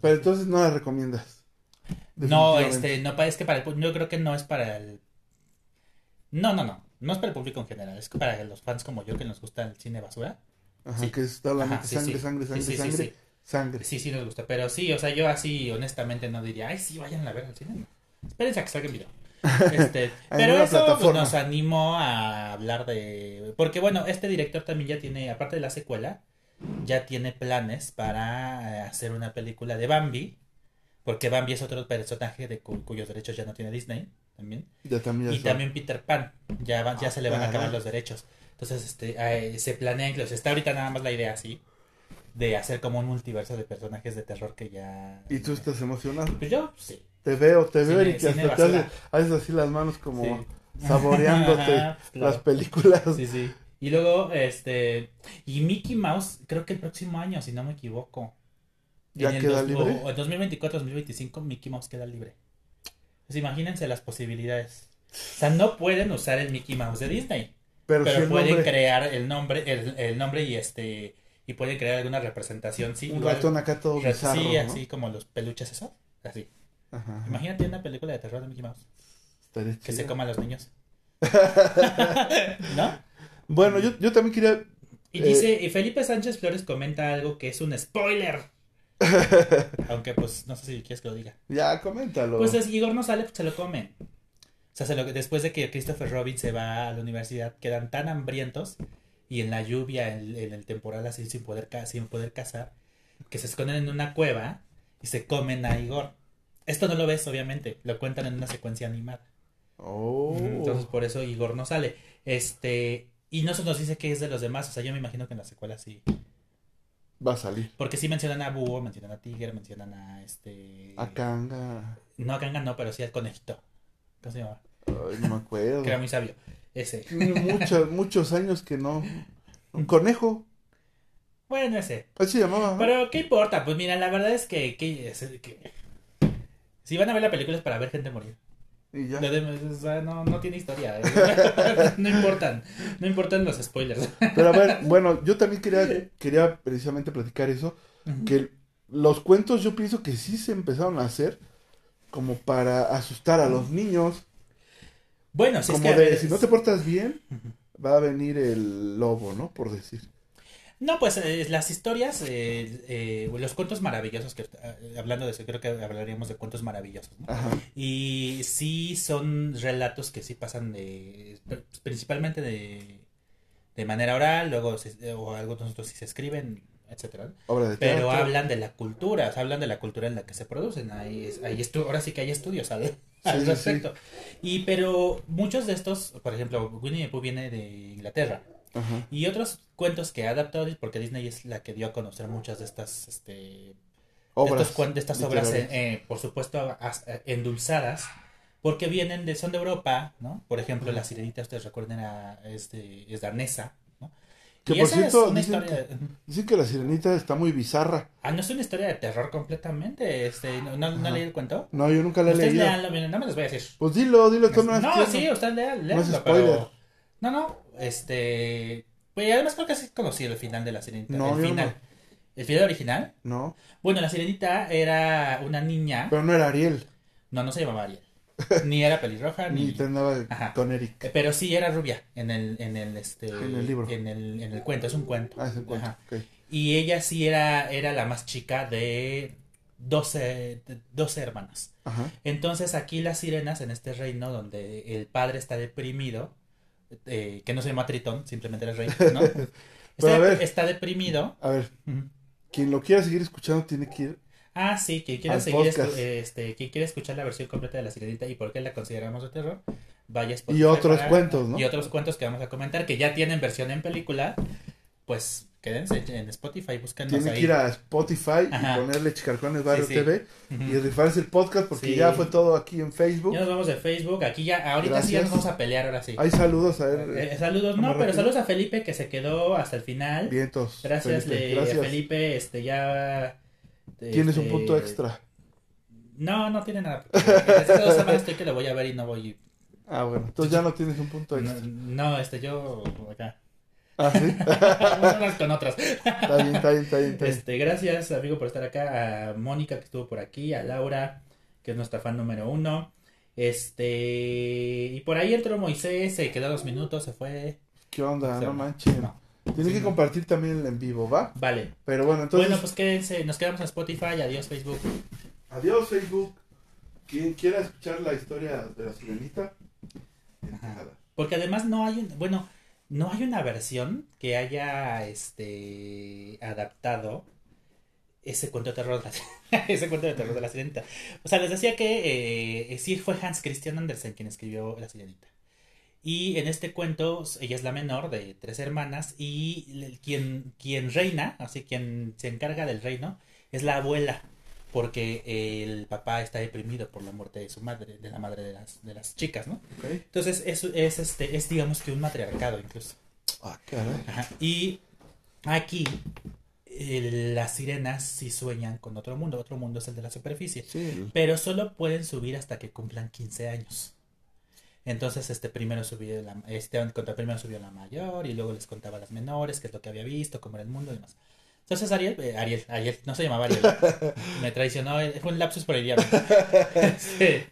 Pero entonces no la recomiendas. No, este, no es que para el yo creo que no es para el No, no, no, no es para el público en general, es para los fans como yo que nos gusta el cine basura. Ajá, sí. que es Ajá, sí, sangre, sí. sangre, sangre, sí, sí, sangre, sí. sangre. Sí, sí nos gusta, pero sí, o sea, yo así honestamente no diría, ay, sí, vayan a ver al cine. no. Espérense a que salga el video. Este, pero eso pues, nos animó a hablar de... Porque bueno, este director también ya tiene, aparte de la secuela, ya tiene planes para eh, hacer una película de Bambi, porque Bambi es otro personaje de cu- cuyos derechos ya no tiene Disney también. Ya también ya Y también Peter Pan, ya, van- ya se le van a acabar los derechos. Entonces, este, eh, se planea incluso, está ahorita nada más la idea así, de hacer como un multiverso de personajes de terror que ya... ¿Y tú estás emocionado? Pues yo, sí. Te veo, te veo Cine- y que hasta te haces, haces así las manos como Sí. saboreándote claro. las películas. Sí, sí. Y luego, este. Y Mickey Mouse, creo que el próximo año, si no me equivoco. ¿Ya En el queda dos- libre? O, en 2024, 2025, Mickey Mouse queda libre. Pues imagínense las posibilidades. O sea, no pueden usar el Mickey Mouse de Disney. Pero, Pero, el pueden nombre, crear el nombre, el, el nombre y este. Y pueden crear alguna representación, sí. un igual- ratón acá todo bizarro, sí, ¿no? así como los peluches esos. Así. Ajá. Imagínate una película de terror de Mickey Mouse. Estaría Que se coma a los niños. ¿No? Bueno, yo, yo también quería... Y Eh, dice, y Felipe Sánchez Flores comenta algo que es un spoiler. Aunque pues no sé si quieres que lo diga. Ya, coméntalo. Pues es, Igor no sale, pues se lo comen. O sea, se lo- después de que Christopher Robin se va a la universidad, quedan tan hambrientos y en la lluvia, en, en el temporal así, sin poder, sin poder cazar, que se esconden en una cueva y se comen a Igor. Esto no lo ves, obviamente, lo cuentan en una secuencia animada. Oh. Entonces por eso Igor no sale. Este, y no se nos dice que es de los demás, o sea, yo me imagino que en la secuela sí. Va a salir. Porque sí mencionan a Búho, mencionan a Tiger, mencionan a este... A Kanga. No, a Kanga no, pero sí al conejito. ¿Cómo se llama? Ay, no me acuerdo. Que era muy sabio. Ese. Muchos, muchos años que no. Un conejo. Bueno, ese. Así se llamaba. Pero, ¿qué importa? Pues mira, la verdad es que... que- Si van a ver la película es para ver gente morir. Y ya. No, no tiene historia. no importan. No importan los spoilers. Pero a ver, bueno, yo también quería, quería precisamente platicar eso. Que los cuentos yo pienso que sí se empezaron a hacer como para asustar a los niños. Bueno, si es como que... de, ver, si no te portas bien, va a venir el lobo, ¿no? Por decir. No, pues eh, las historias, eh, eh, los cuentos maravillosos, que eh, hablando de eso, creo que hablaríamos de cuentos maravillosos, ¿no? Ajá. Y sí son relatos que sí pasan de, principalmente de, de manera oral, luego se- o algunos otros sí se escriben, etcétera. Obra de Pero teatro. hablan de la cultura, o sea, hablan de la cultura en la que se producen. Es- hay estu- ahora sí que hay estudios al, al Sí, sí, respecto. Y pero muchos de estos, por ejemplo, Winnie the Pooh viene de Inglaterra. Ajá. Y otros cuentos que ha adaptado, porque Disney es la que dio a conocer muchas de estas, este, Obras. estos estas obras, eh, eh, por supuesto, as- endulzadas, porque vienen de, son de Europa, ¿no? Por ejemplo, La Sirenita, ustedes recuerden, era, es, de- es danesa, ¿no? Que y por esa cierto, es una dicen historia... Dicen que la sirenita está muy bizarra. Ah, no es una historia de terror completamente, este, ¿no, no, no leí el cuento? No, yo nunca la he Ustedes leído. leanlo, miren, no me los voy a decir. Pues dilo, dilo, tú no No, sí, usted lea, No es léanlo, spoiler. pero... No, no, este... Pues además creo que sí conocí el final de La Sirenita. No, el final. no. ¿El final original? No, Bueno, La Sirenita era una niña... pero no era Ariel. No, no se llamaba Ariel. Ni era pelirroja, Ni ni... te andaba Ajá. con Eric. Eh, Pero sí era rubia en el, en el, este... En el libro. En el, en el cuento, es un cuento. Ah, ese cuento. Ajá. Y ella sí era, era la más chica de 12, de 12 hermanas. Ajá. Entonces aquí las sirenas en este reino donde el padre está deprimido, eh, que no se llama Tritón, simplemente era rey, ¿no? Está, ver. está deprimido. A ver, quien lo quiera seguir escuchando tiene que ir. Ah, sí, quien quiera seguir escu- este, quien quiera escuchar la versión completa de la sirenita y por qué la consideramos de terror, vaya a Y otros para- cuentos, ¿no? Y otros cuentos que vamos a comentar que ya tienen versión en película, pues quédense en Spotify, búsquenos Tiene ahí. que ir a Spotify Ajá. y ponerle Chicarcones Barrio Sí, sí. TV y rifarse el podcast porque Sí. ya fue todo aquí en Facebook. Ya nos vamos de Facebook, aquí ya, ahorita sí ya Gracias. nos vamos a pelear, ahora sí. Hay saludos, a ver. Eh, saludos, vamos no, pero saludos a Felipe que se quedó hasta el final. Vientos. Gracias, Felipe, le- gracias. Felipe, este ya... Tienes un este, punto extra. No, no tiene nada. Estas dos semanas estoy que lo voy a ver y no voy... Ah, bueno. Entonces ya no tienes un punto No, extra. no, este, yo acá. Ah, sí. Unas con otras. está bien, está bien, está bien. Está bien. Este, gracias, amigo, por estar acá. A Mónica, que estuvo por aquí. A Laura, que es nuestra fan número uno. Este, y por ahí entró Moisés, se quedó dos minutos, se fue. ¿Qué onda? Se- No manches. no. Tienes Sí, que no. compartir también el en vivo, ¿va? Vale. Pero bueno, entonces. bueno, pues quédense, nos quedamos en Spotify. Adiós, Facebook. Adiós, Facebook. Quien quiera escuchar la historia de la sirenita. Porque además no hay un, bueno, no hay una versión que haya este adaptado ese cuento de terror de la, ese cuento de terror de la sirenita. O sea, les decía que eh, sí fue Hans Christian Andersen quien escribió La Sirenita. Y en este cuento, ella es la menor de tres hermanas y quien, quien reina, así quien se encarga del reino, es la abuela, porque el papá está deprimido por la muerte de su madre, de la madre de las, de las chicas, ¿no? Entonces es, es, este, es digamos que un matriarcado incluso. Ah, caray. Ajá. Y aquí eh, las sirenas sí sueñan con otro mundo, otro mundo es el de la superficie. Sí. Pero solo pueden subir hasta que cumplan 15 años. Entonces, este primero subió la, este contra primero subió la mayor y luego les contaba a las menores qué es lo que había visto, cómo era el mundo y demás. Entonces Ariel, eh, Ariel, Ariel, no se llamaba Ariel, me traicionó, eh, fue un lapsus por el diablo. Sí.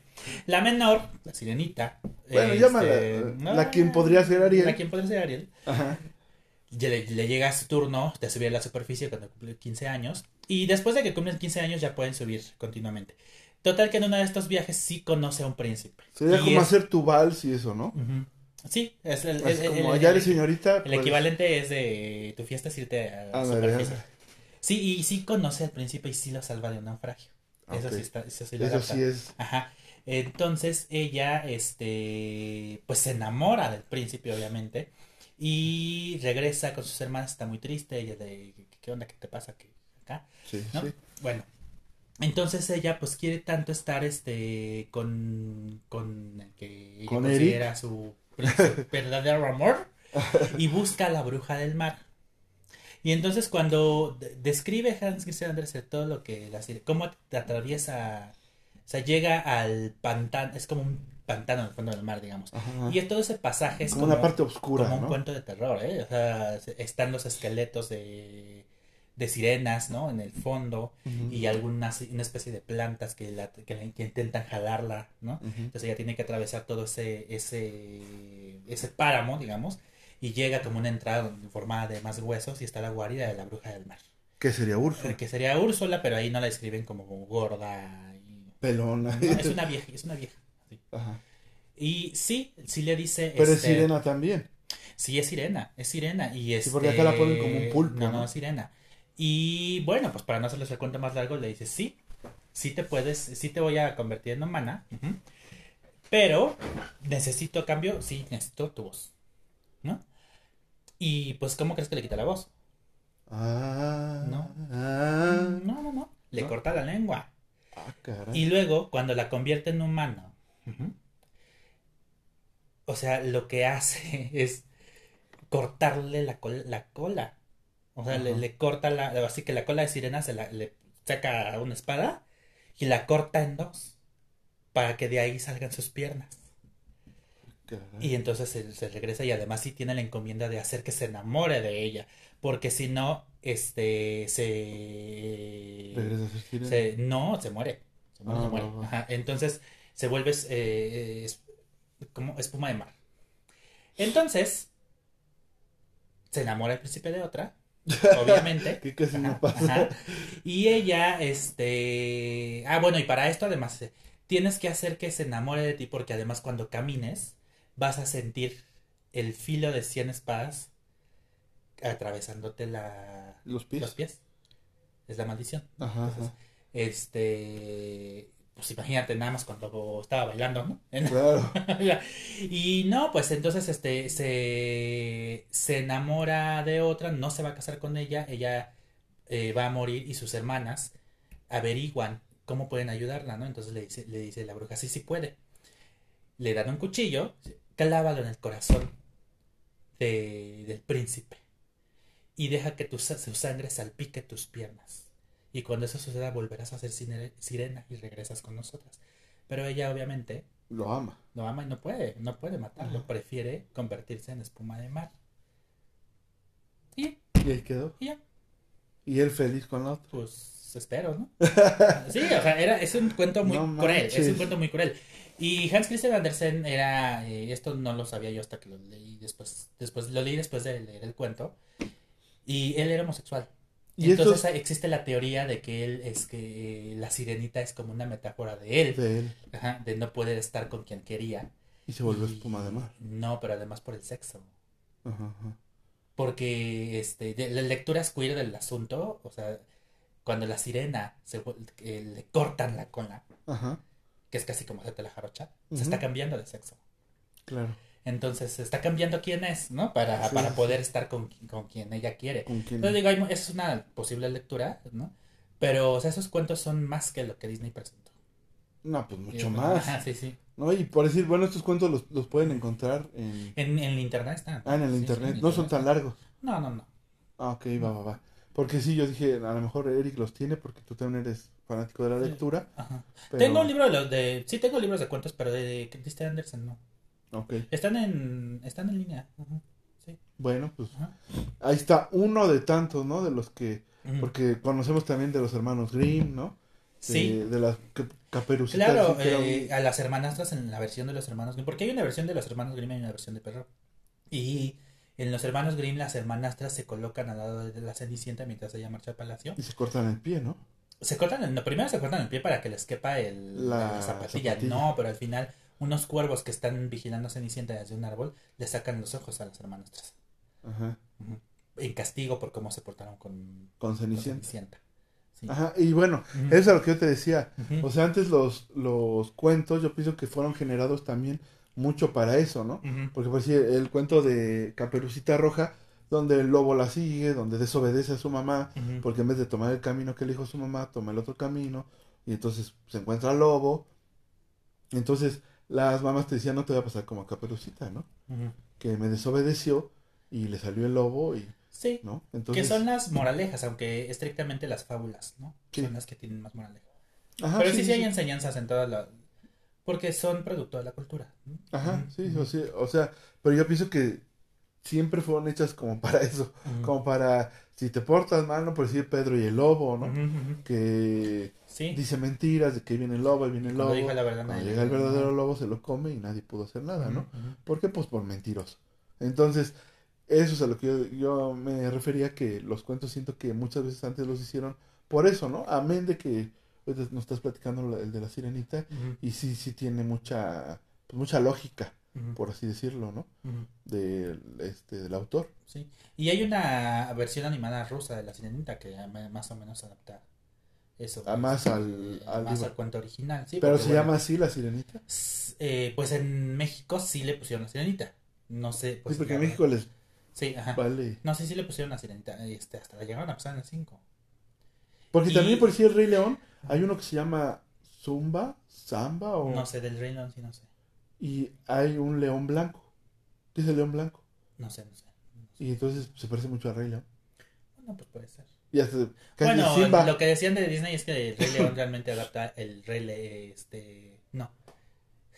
La menor, la sirenita. Bueno, este, llámala. no, la quien podría ser Ariel. La quien podría ser Ariel. Ajá. Le, le llega su turno de subir a la superficie cuando cumple 15 años. Y después de que cumplen 15 años ya pueden subir continuamente. Total que en uno de estos viajes sí conoce a un príncipe. Sería Y como es- hacer tu vals y eso, ¿no? Ujú. Sí, es el, Así el- como el- allá el- eres señorita. el pues, equivalente es de tu fiesta es irte a la superficie. ándale. Sí, y sí conoce al príncipe y sí lo salva de un naufragio. Eso Ok. sí está, eso sí lo Eso adapta. sí es. Ajá. Entonces ella, este, pues se enamora del príncipe, obviamente, y regresa con sus hermanas, está muy triste, ella de, ¿qué onda? ¿Qué te pasa? ¿Qué, acá? Sí, ¿No? sí. Bueno, entonces ella pues quiere tanto estar, este, con, con el que ella ¿Con considera su verdadero amor, y busca a la bruja del mar. Y entonces cuando de- describe Hans Christian Andersen todo lo que la cómo te atraviesa, o sea, llega al pantano, es como un pantano en el fondo del mar, digamos. Ajá. Y todo ese pasaje es como, como, una parte oscura, como un cuento de terror, ¿eh? O sea, se- están los esqueletos de, de sirenas, ¿no? En el fondo y algunas una especie de plantas que, la, que, la- que intentan jalarla, ¿no? Entonces ella tiene que atravesar todo ese, ese, ese páramo, digamos, y llega como una entrada formada de más huesos y está la guarida de la bruja del mar. ¿Qué sería Úrsula? Que sería Úrsula, pero ahí no la describen como gorda. y- Pelona. no, es una vieja, es una vieja. sí. Ajá. Y sí, sí le dice... Pero es este, sirena también. Sí, es sirena, es sirena. Y este... porque acá la ponen como un pulpo, No, ¿no? no, es sirena. Y bueno, pues para no hacerles el cuento más largo, le dice, sí, sí te puedes, sí te voy a convertir en humana, pero necesito a cambio, sí, necesito tu voz, ¿no? Y pues, ¿cómo crees que le quita la voz? Ah. No. Ah. No, no, no, le ¿No? corta la lengua. Ah. Y luego, cuando la convierte en humano, ujú, o sea, lo que hace es cortarle la, col- la cola. O sea, le, le corta la. Así que la cola de sirena se la le saca una espada y la corta en dos. Para que de ahí salgan sus piernas. Y entonces se, se regresa y además sí tiene la encomienda de hacer que se enamore de ella. Porque si no, este se. Regresa a ser sirena. Se- no, se muere. Se muere, Ah, se muere. Ajá, Entonces se vuelve eh, es- como espuma de mar. Entonces se enamora el príncipe de otra, obviamente. ¿Qué casi me Ajá, pasa? Y ella, este... Ah, bueno, y para esto además eh, tienes que hacer que se enamore de ti porque además cuando camines vas a sentir el filo de 100 espadas atravesándote la... Los pies. los pies. Es la maldición. Ajá, Entonces, ajá. este, pues imagínate nada más cuando estaba bailando, ¿no? Claro. y no, pues entonces este se, se enamora de otra, no se va a casar con ella, ella eh, va a morir y sus hermanas averiguan cómo pueden ayudarla, ¿no? Entonces le dice, le dice la bruja, sí, sí puede. Le dan un cuchillo, clávalo en el corazón de- del príncipe y deja que tu, su sangre salpique tus piernas. Y cuando eso suceda volverás a ser sirena y regresas con nosotras. Pero ella obviamente Lo ama. lo ama y no puede, no puede matarlo, Ajá. prefiere convertirse en espuma de mar. Y, Y ahí quedó. y ya, Y él feliz con la otra. pues espero, ¿no? Sí, o sea, era, es un cuento muy No cruel, es un cuento muy cruel. Y Hans Christian Andersen era, eh, esto no lo sabía yo hasta que lo leí después, después lo leí después de leer el cuento. Y él era homosexual. Y Entonces estos existe la teoría de que él es que la sirenita es como una metáfora de él, de él. ajá, de no poder estar con quien quería. Y se volvió Y- espuma de mar. No, pero además por el sexo. Ajá, ajá. Porque este, de, la lectura queer del asunto, o sea, cuando la sirena se, eh, le cortan la cola, Ajá. que es casi como hacerte la jarocha, se está cambiando de sexo. Claro. Entonces está cambiando quién es, ¿no? Para, Sí, para poder estar con, con quien ella quiere. ¿Con quién? Entonces digo, hay mo- esa es una posible lectura, ¿no? Pero, o sea, esos cuentos son más que lo que Disney presentó. No, pues mucho bueno, más. Ajá, sí, sí. ¿No? Y por decir, bueno, estos cuentos los, los pueden encontrar en... En, en el internet están. Ah, en el Sí, internet. en No son tan largos. No, no, no. Ah, ok, va, va, va. Porque sí, yo dije, a lo mejor Eric los tiene porque tú también eres fanático de la Sí. lectura. Ajá. Pero... Tengo un libro de, de... Sí, tengo libros de cuentos, pero de, de Christian Andersen no. Están en, están en línea. Ajá. Sí. bueno, pues ahí está uno de tantos, ¿no? De los que... Porque conocemos también de los hermanos Grimm, ¿no? De, Sí. De las ca- caperucitas. Claro, eh, a las hermanastras en la versión de los hermanos Grimm, porque hay una versión de los hermanos Grimm y una versión de Perro. Y en los hermanos Grimm las hermanastras se colocan al lado de la Cenicienta mientras ella marcha al palacio. Y se cortan el pie, ¿no? Se cortan, el- no, primero se cortan el pie para que les quepa el, La la, zapatilla. zapatilla. No, pero al final unos cuervos que están vigilando a Cenicienta desde un árbol le sacan los ojos a las hermanastras. Ajá. En castigo por cómo se portaron con, Con con Cenicienta. Sí. Ajá, y bueno, eso es lo que yo te decía. O sea, antes los, los cuentos yo pienso que fueron generados también mucho para eso, ¿no? Porque por decir, el cuento de Caperucita Roja, donde el lobo la sigue, donde desobedece a su mamá, porque en vez de tomar el camino que elijo su mamá, toma el otro camino, y entonces se encuentra al lobo. Entonces las mamás te decían, no te va a pasar como a Caperucita, ¿no? Ujú. Que me desobedeció y le salió el lobo y, Sí. ¿no? Que Entonces, son las moralejas, aunque estrictamente las fábulas, ¿no? Sí. Son las que tienen más moraleja. Ajá, Pero sí, sí, sí, hay enseñanzas en toda la... Porque son producto de la cultura. ¿no? Ajá, ujú, o, sí, o sea, pero yo pienso que siempre fueron hechas como para eso, como para, si te portas mal, no por decir Pedro y el lobo, ¿no? Que Sí. dice mentiras de que viene el lobo, ahí viene el Cuando lobo. dijo la verdad, Cuando llega el verdadero lobo se lo come y nadie pudo hacer nada, ¿no? Ujú, ujú. ¿Por qué? Pues por mentiroso. Entonces, eso es a lo que yo, yo me refería que los cuentos siento que muchas veces antes los hicieron por eso, ¿no? Amén de que ahorita nos estás platicando la- el de la sirenita y sí, sí tiene mucha, pues mucha lógica, por así decirlo, ¿no? De, este, del autor. Sí. Y hay una versión animada rusa de La Sirenita que más o menos adapta eso. Ah, más este, al- al más al cuento original. Sí, Pero se bueno, llama así la sirenita. eh, pues en México sí le pusieron La Sirenita. No sé. Pues, sí, porque en. México les Sí, ajá. vale. No sé si le pusieron La Sirenita. Este, hasta la llegaron a pasar en el 5. Porque Y- también por decir el Rey León, hay uno que se llama Zumba, Samba o... No sé, del Rey León sí, no sé. Y hay un león blanco. Dice león blanco. No sé, no sé. Y entonces se parece mucho al Rey León. Bueno, pues puede ser. Y hasta casi Bueno, Simba. lo que decían de Disney es que el Rey León realmente adapta el Rey Le- este, no,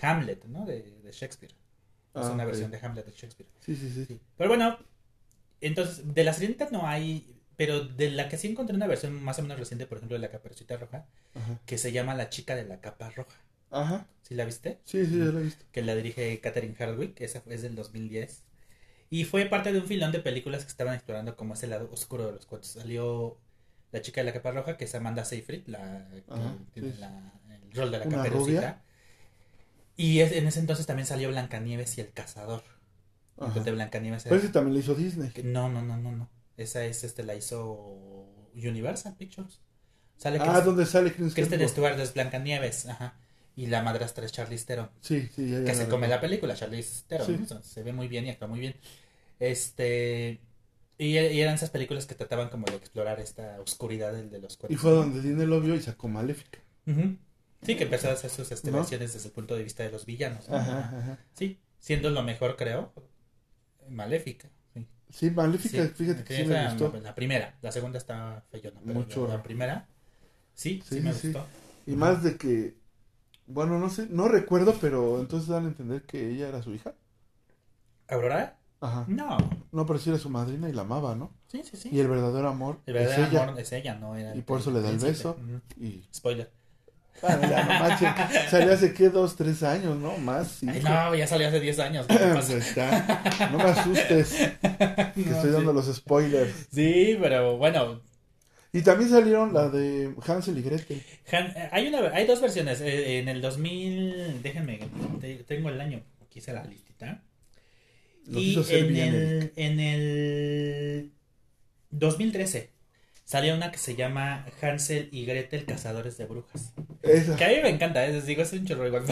Hamlet, ¿no? De, de Shakespeare. Es Ah, una versión de Hamlet de Shakespeare. Sí, sí, sí. Sí. Pero bueno, entonces, de la Sirenita no hay, pero de la que sí encontré una versión más o menos reciente, por ejemplo, de la Caperucita Roja, Ajá. que se llama La chica de la capa roja. Ajá. ¿Sí la viste? Sí, sí, ya lo he visto. que la dirige Catherine Hardwick, esa es del 2010. Y fue parte de un filón de películas que estaban explorando como ese lado oscuro de los cuentos. Salió La chica de la capa roja, que es Amanda Seyfried, la que tiene sí. la- el rol de la caperucita. Y es- en ese entonces también salió Blancanieves y el cazador. Ajá. Entonces Blancanieves Pero ese también lo hizo Disney. que- No, no, no, no, no. Esa es, este, la hizo Universal Pictures. Sale Ah, donde sale Kristen Kristen Stewart. Stewart es Blancanieves, ajá. Y la madrastra es Charlize Theron Sí, sí, ya, ya que se come la película, Charlize Theron, se ve muy bien y actúa muy bien. Este y, y eran esas películas que trataban como de explorar esta oscuridad del de los Y cuerpos. fue donde Disney lo vio y sacó Maléfica. Sí, que empezó a hacer sus este, ¿No? desde el punto de vista de los villanos. ¿no? Ajá, ajá. Sí, siendo lo mejor, creo, Maléfica. Sí, Sí, Maléfica, Sí, fíjate que sí me la, gustó. la primera, la segunda está feyona, pero Mucho. la, la primera, sí, sí, Sí, me gustó. Y más de que, bueno, no sé, no recuerdo, pero entonces dan a entender que ella era su hija. ¿Aurora? Ajá. No, No, pero sí era su madrina y la amaba, ¿no? sí, sí, sí. Y el verdadero amor El es verdadero ella. amor es ella, no era Y por eso le da el beso. Y, Spoiler. bueno, ya no manches, salió hace que dos, tres años, ¿no? Más. Ay, no, ya salió hace 10 años. ¿qué te Pues está. No me asustes, que No, estoy sí. dando los spoilers. Sí, pero bueno, Y también salieron la de Hansel y Gretel. Han- eh, hay una hay dos versiones. eh, en el 2000, déjenme, te- tengo el año, aquí la listita. Lo y en bien, el, en el 2013 salió una que se llama Hansel y Gretel, Cazadores de Brujas. Esa. Que a mí me encanta, eh, les digo, es un chorro igual.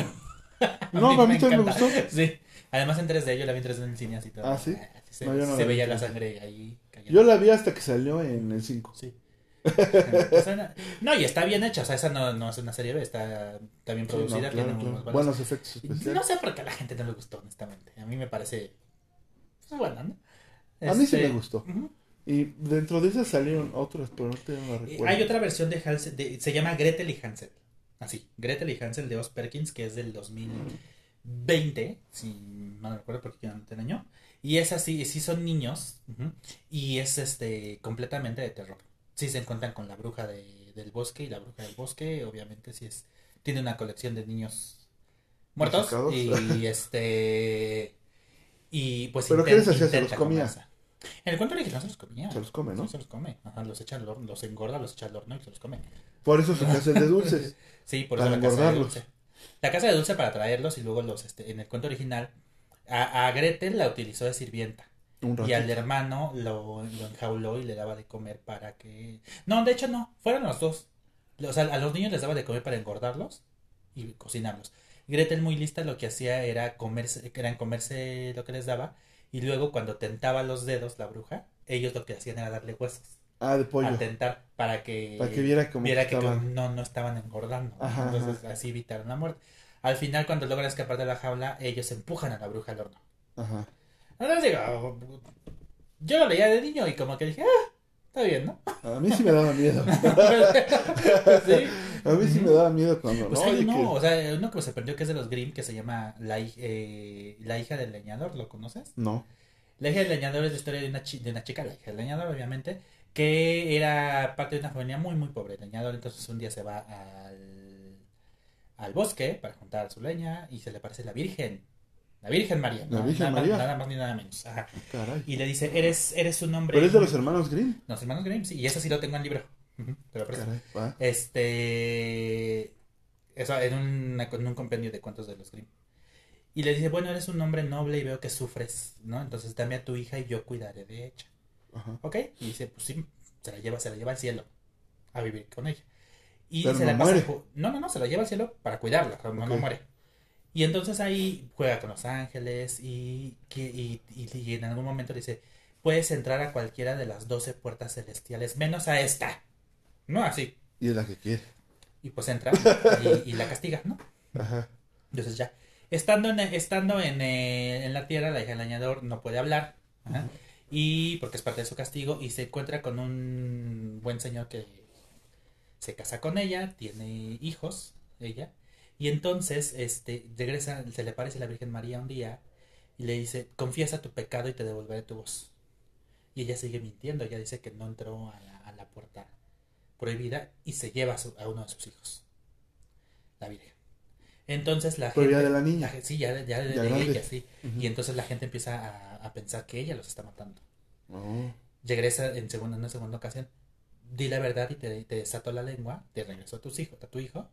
No, a mí también me encanta. gustó. Sí. Además en 3D, yo la vi en 3D en el cine así todo. Ah, ¿sí? Se, No, no se veía la 3D. sangre ahí cayendo. Yo la vi hasta que salió en el 5. Sí. O sea, no- no, y está bien hecha, o sea, esa no, no es una serie B, está, está bien producida, tiene unos buenos- efectos No sé por qué a la gente no le gustó, honestamente. A mí me parece pues, buena, ¿no? A mí sí Este, me gustó. ujú. Y dentro de esas salieron otras, pero no te no la Y recuerdo. Hay otra versión de Hansel, de- se llama Gretel y Hansel. Así, Gretel y Hansel de Oz Perkins, que es del 2020, si no me recuerdo porque yo no tengo año. Y es así, sí son niños, y es este completamente de terror. Sí se encuentran con la bruja de- del bosque y la bruja del bosque, obviamente sí es, tiene una colección de niños muertos Masacados. y este y pues ¿Pero qué les hacía? ¿Se los comía? comerse. En el cuento original se los comía. Se los come, ¿no? Sí, se los come. Ajá, los echa al horno, los engorda, los echa al horno y se los come. Por eso su casa es de dulces. Sí, por Para eso la casa de engordarlos. dulce. La casa de dulce para traerlos y luego los, este, en el cuento original, a, a Gretel la utilizó de sirvienta. Un Y al hermano lo, lo enjauló y le daba de comer para que... No, de hecho no, fueron los dos. O sea, a los niños les daba de comer para engordarlos y cocinarlos. Gretel muy lista lo que hacía era comerse, era comerse lo que les daba y luego cuando tentaba los dedos la bruja, ellos lo que hacían era darle huesos Ah, de pollo. a tentar para que, Para que viera viera que no, no estaban engordando. Ajá, Entonces así evitaron la muerte. Al final cuando logran escapar de la jaula, ellos empujan a la bruja al horno. Ajá. Entonces digo, yo lo leía de niño y como que dije, ah, está bien, ¿no? A mí sí me daba miedo. sí. A mí sí me daba miedo cuando. Pues no, hay uno, que- o sea, uno que me sorprendió que es de los Grimm que se llama La, eh, la hija del leñador, ¿lo conoces? No. La hija del leñador es la historia de una, chi- de una chica, la hija del leñador, obviamente, que era parte de una familia muy, muy pobre. El leñador entonces un día se va al, al bosque para juntar su leña y se le aparece la Virgen. La Virgen María. La ¿no? Virgen nada, María. Nada más ni nada menos. Ajá. Caray. Y le dice, eres, eres un hombre... Pero es de los hermanos Grimm. Los hermanos Grimm, sí. Y eso sí lo tengo en libro. Ujú, te lo presto. Caray. va. Este. Eso, en, una- en un compendio de cuentos de los Grimm. Y le dice, bueno, eres un hombre noble y veo que sufres, ¿no? Entonces dame a tu hija y yo cuidaré de ella. Ajá. ¿Ok? Y dice, pues sí, se la lleva, se la lleva al cielo a vivir con ella. Y Pero se no la pasa No, no, no, se la lleva al cielo para cuidarla, no, no Ok. muere. Y entonces ahí juega con los ángeles y, y, y- y en algún momento le dice, puedes entrar a cualquiera de las doce puertas celestiales, menos a esta. No así. Y es la que quiere. Y pues entra y, y la castiga, ¿no? Ajá. Entonces ya. Estando en, estando en, eh, en la tierra, la hija del leñador no puede hablar. ajá, Y porque es parte de su castigo. Y se encuentra con un buen señor que se casa con ella, tiene hijos, ella. Y entonces, este, regresa, se le aparece la Virgen María un día y le dice, confiesa tu pecado y te devolveré tu voz. Y ella sigue mintiendo, ella dice que no entró a la, a la puerta prohibida y se lleva a, su- a uno de sus hijos, la Virgen. Entonces la Pero gente... ya de la niña. la- sí, ya, de- ya de, Ya de grande. ella, sí. Y entonces la gente empieza a, a pensar que ella los está matando. Oh. Regresa en segunda, en una segunda ocasión. Di la verdad y te, te desato la lengua, te regreso a tus hijos, a tu hijo,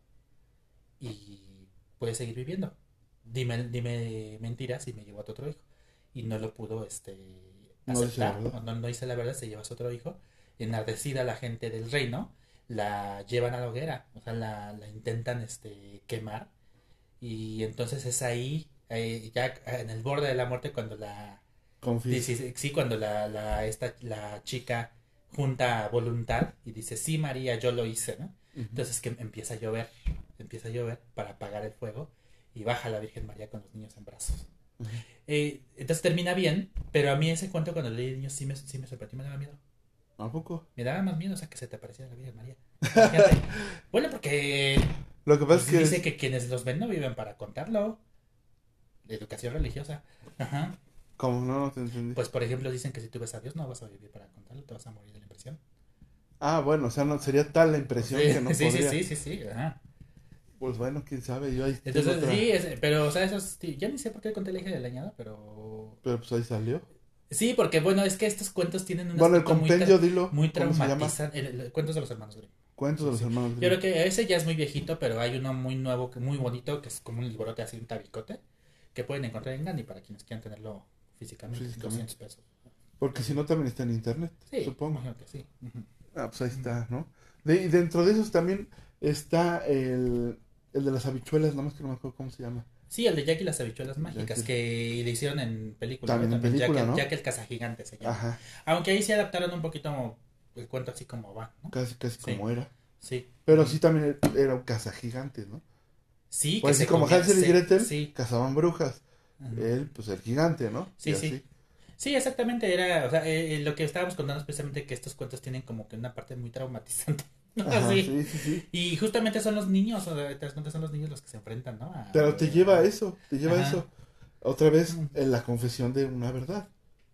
y puedes seguir viviendo. Dime, dime mentiras y me llevo a tu otro hijo. Y no lo pudo este No dice aceptar, verdad. no, no dice la verdad, se lleva a su otro hijo. Enardecida la gente del reino, la llevan a la hoguera, o sea, la, la intentan este quemar. Y entonces es ahí, eh, ya en el borde de la muerte, cuando la Sí, Confío. sí, cuando la, la, esta, la chica junta voluntad y dice, sí, María, yo lo hice, ¿no? Ujú. Entonces que empieza a llover, empieza a llover para apagar el fuego y baja la Virgen María con los niños en brazos. Eh, entonces termina bien, pero a mí ese cuento cuando leí de niños sí me, sí me sorprendió, me daba miedo. ¿A poco? Me daba más miedo, o sea, que se te apareciera la Virgen María. Bueno, porque Lo que pasa es que. dice que quienes los ven no viven para contarlo. De educación religiosa. Ajá. Como no, no te entendí. Pues, por ejemplo, dicen que si tú ves a Dios no vas a vivir para contarlo, te vas a morir de la impresión. Ah, bueno, o sea, no sería tal la impresión Sí, que no sí, sí, sí, sí, sí, ajá. Pues bueno, quién sabe. Yo ahí Entonces, otra- sí, es- pero, o sea, eso es- sí, ya ni sé por qué conté la hija de la leñada, pero... Pero pues ahí salió. Sí, porque, bueno, es que estos cuentos tienen un Bueno, el muy compendio, tra- dilo. muy traumatizante. Cuentos de los hermanos Grimm. Cuentos de los Sí. hermanos. Yo Grimm. creo que ese ya es muy viejito, pero hay uno muy nuevo, que- muy bonito, que es como un librote así, un tabicote, que pueden encontrar en Gandhi para quienes quieran tenerlo físicamente. Físicamente. 200 pesos. Porque si no, también está en internet. Sí, Supongo. que sí. Ah, pues ahí está, ¿no? De, y dentro de esos también está el, el de las habichuelas, nada más que no me acuerdo cómo se llama. Sí, el de Jack y las habichuelas mágicas, Jack que le hicieron en película. También ¿no? en película, Jack, ¿no? Jack el cazagigante se llama. Ajá, Aunque ahí sí adaptaron un poquito el cuento así como va, ¿no? casi, casi Sí. como era. Sí. Pero sí también era un cazagigante, ¿no? Sí, Pues se así como Hansel y se- Gretel Sí. cazaban brujas. Ajá. Él, pues el gigante, ¿no? Sí, Y sí. así. Sí, exactamente, era, o sea, eh, eh, lo que estábamos contando es precisamente que estos cuentos tienen como que una parte muy traumatizante. Ajá, Sí. sí, sí, sí. Y justamente son los niños, o sea, te das cuenta, son los niños los que se enfrentan, ¿no? A- Pero te lleva a eso, te lleva a eso. Otra vez Mm. en la confesión de una verdad.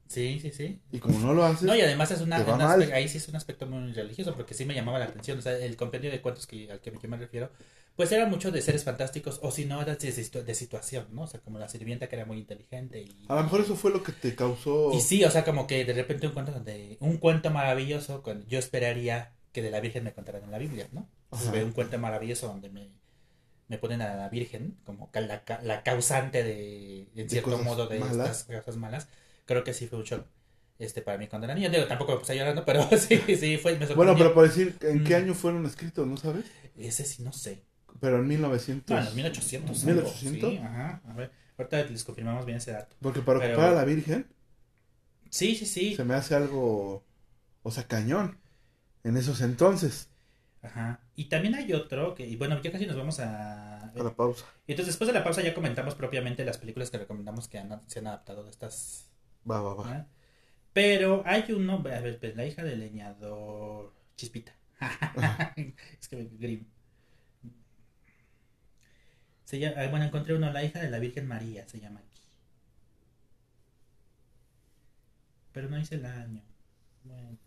Sí, sí, sí. Y como no lo haces, No, y además es una, te va un mal. aspe- ahí sí es un aspecto muy religioso, porque sí me llamaba la atención, o sea, el compendio de cuentos que, al que yo me refiero, pues era mucho de seres fantásticos, o si no, era de, situ- de situación, ¿no? O sea, como la sirvienta que era muy inteligente y... a lo mejor eso fue lo que te causó. Y sí, o sea, como que de repente un cuento donde, un cuento maravilloso, con, yo esperaría que de la Virgen me contaran en la Biblia, ¿no? Entonces veo un cuento maravilloso donde me, me ponen a la Virgen como la, la causante de, en De cierto modo, de malas. estas cosas malas. Creo que sí fue un shock este, para mí cuando era niño. Digo, tampoco me puse llorando, pero sí, sí, fue, me Bueno, pero por decir, ¿en qué Mm. año fueron escritos, no sabes? Ese sí, no sé. Pero en 1900. No, en los 1800. 1800. Sí, ajá. A ver, ahorita les confirmamos bien ese dato. Porque para Pero- ocupar a la Virgen Sí, sí, sí. se me hace algo, o sea, cañón. En esos entonces, Ajá. Y también hay otro que, y bueno, ya casi nos vamos a... a la pausa. Y entonces después de la pausa ya comentamos propiamente las películas que recomendamos que han- se han adaptado de estas. Va, va, va. ¿eh? Pero hay uno, a ver, pues, la hija del leñador Chispita. es que me grim. Se llama, ah, bueno, encontré uno, la hija de la Virgen María, se llama aquí. Pero no dice el año. Bueno.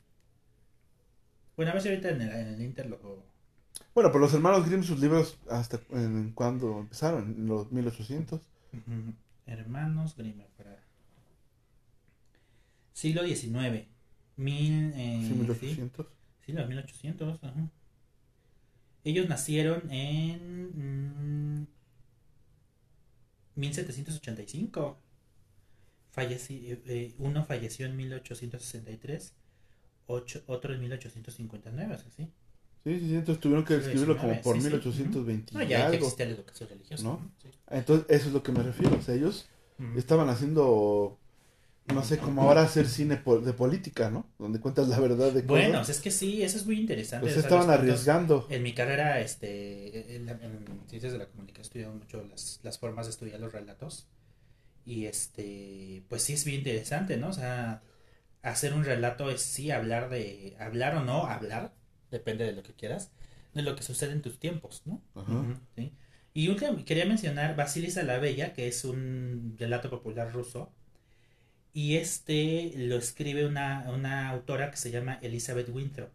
Bueno, a ver si ahorita en el, en el Inter lo... Bueno, pero los hermanos Grimm, sus libros, ¿hasta en cuándo empezaron? ¿En los 1800? Ujú. Hermanos Grimm, para... Siglo XIX. Mil, eh, Sí, sí, 1800. sí, los 1800. ajá. Ellos nacieron en mm, 1785. Falleci- eh, eh, uno falleció en 1863, ocho, otro en 1859, o sea, sí. Sí, sí, entonces tuvieron que Siglo escribirlo como por sí, sí. 1820 No, ya, ya algo. existía la educación religiosa. ¿No? Entonces, eso es lo que me refiero. O sea, ellos estaban haciendo, no sé, como ahora hacer cine de política, ¿no? Donde cuentas la verdad de Bueno, cosas. es que sí, eso es muy interesante. Pues o sea, estaban arriesgando. En mi carrera, este, en, en ciencias de la comunicación estudiamos mucho las, las formas de estudiar los relatos. Y este, pues sí es bien interesante, ¿no? O sea, hacer un relato es sí hablar de, hablar o no hablar, depende de lo que quieras, de lo que sucede en tus tiempos, ¿no? Ajá. Ujú, sí. Y últim- quería mencionar Basilisa la Bella, que es un relato popular ruso. Y este lo escribe una, una autora que se llama Elizabeth Winthrop.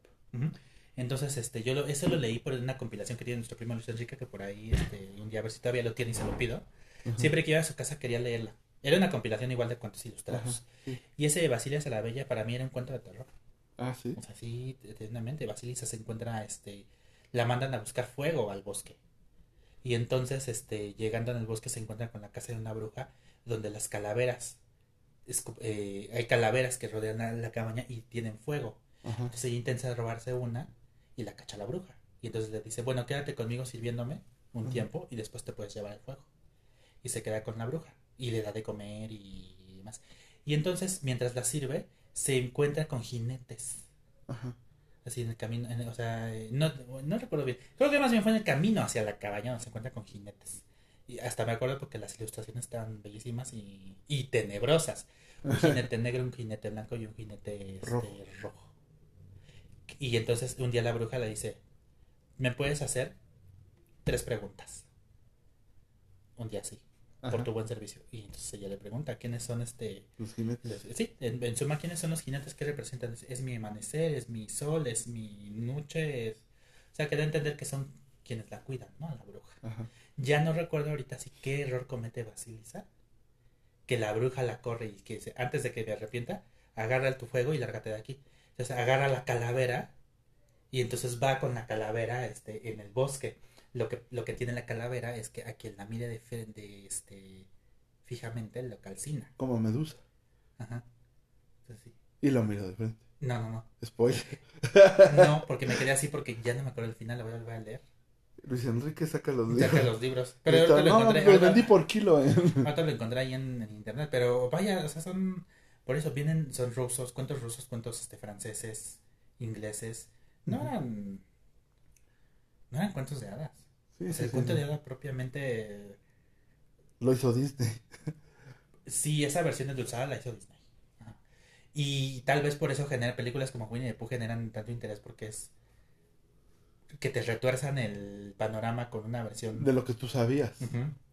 Entonces, este, yo lo, eso lo leí por una compilación que tiene nuestro primo Luis Enrique, que por ahí este, un día a ver si todavía lo tiene y se lo pido. Ajá. Siempre que iba a su casa quería leerla. Era una compilación igual de cuentos ilustrados. Ajá, sí. Y ese de Basilisa la Bella para mí era un cuento de terror. Ah, sí. O sea, sí, eternamente. Basilisa se encuentra, este, la mandan a buscar fuego al bosque. Y entonces, este, llegando en el bosque se encuentran con la casa de una bruja donde las calaveras, eh, hay calaveras que rodean a la cabaña y tienen fuego. Ajá. Entonces ella intenta robarse una y la cacha la bruja. Y entonces le dice, bueno, quédate conmigo sirviéndome un tiempo y después te puedes llevar el fuego. Y se queda con la bruja y le da de comer y demás. Y entonces, mientras la sirve, se encuentra con jinetes. Ajá. Así en el camino, en- o sea, eh, no, no recuerdo bien. Creo que más bien fue en el camino hacia la cabaña donde se encuentra con jinetes. Y hasta me acuerdo porque las ilustraciones estaban bellísimas y, y tenebrosas. Un jinete negro, un jinete blanco y un jinete este, Rojo. rojo. Y entonces un día la bruja le dice, ¿me puedes hacer tres preguntas? Un día sí, por tu buen servicio. Y entonces ella le pregunta, ¿quiénes son este Los jinetes. Sí, en, en suma, ¿quiénes son los jinetes que representan? Es, mi amanecer, es mi sol, es mi noche. es- O sea, que da a entender que son quienes la cuidan, ¿no? A la bruja. Ajá. Ya no recuerdo ahorita sí qué error comete Basilisa. Que la bruja la corre y que dice, antes de que me arrepienta, agarra tu fuego y lárgate de aquí. Entonces agarra la calavera y entonces va con la calavera este, en el bosque. Lo que, lo que tiene la calavera es que a quien la mire de este, fijamente, lo calcina. Como Medusa. Ajá. Entonces, sí. Y lo miro de frente. No, no, no. Spoiler. No, porque me quedé así porque ya no me acuerdo el final, la voy a volver a leer. Luis Enrique saca los libros. Saca los libros. Pero ahorita lo no, encontré. los ahorita- vendí por kilo. eh. ahorita lo encontré ahí en, en internet. Pero vaya, o sea, son. Por eso vienen, son rusos, cuentos rusos, cuentos este, franceses, ingleses. No eran. No eran cuentos de hadas. Sí, O sea, el cuento de hadas propiamente. Lo hizo Disney. Sí, esa versión de Dulzada la hizo Disney. Ajá. Y tal vez por eso genera películas como Winnie the Pooh generan tanto interés porque es que te retuerzan el panorama con una versión De lo que tú sabías.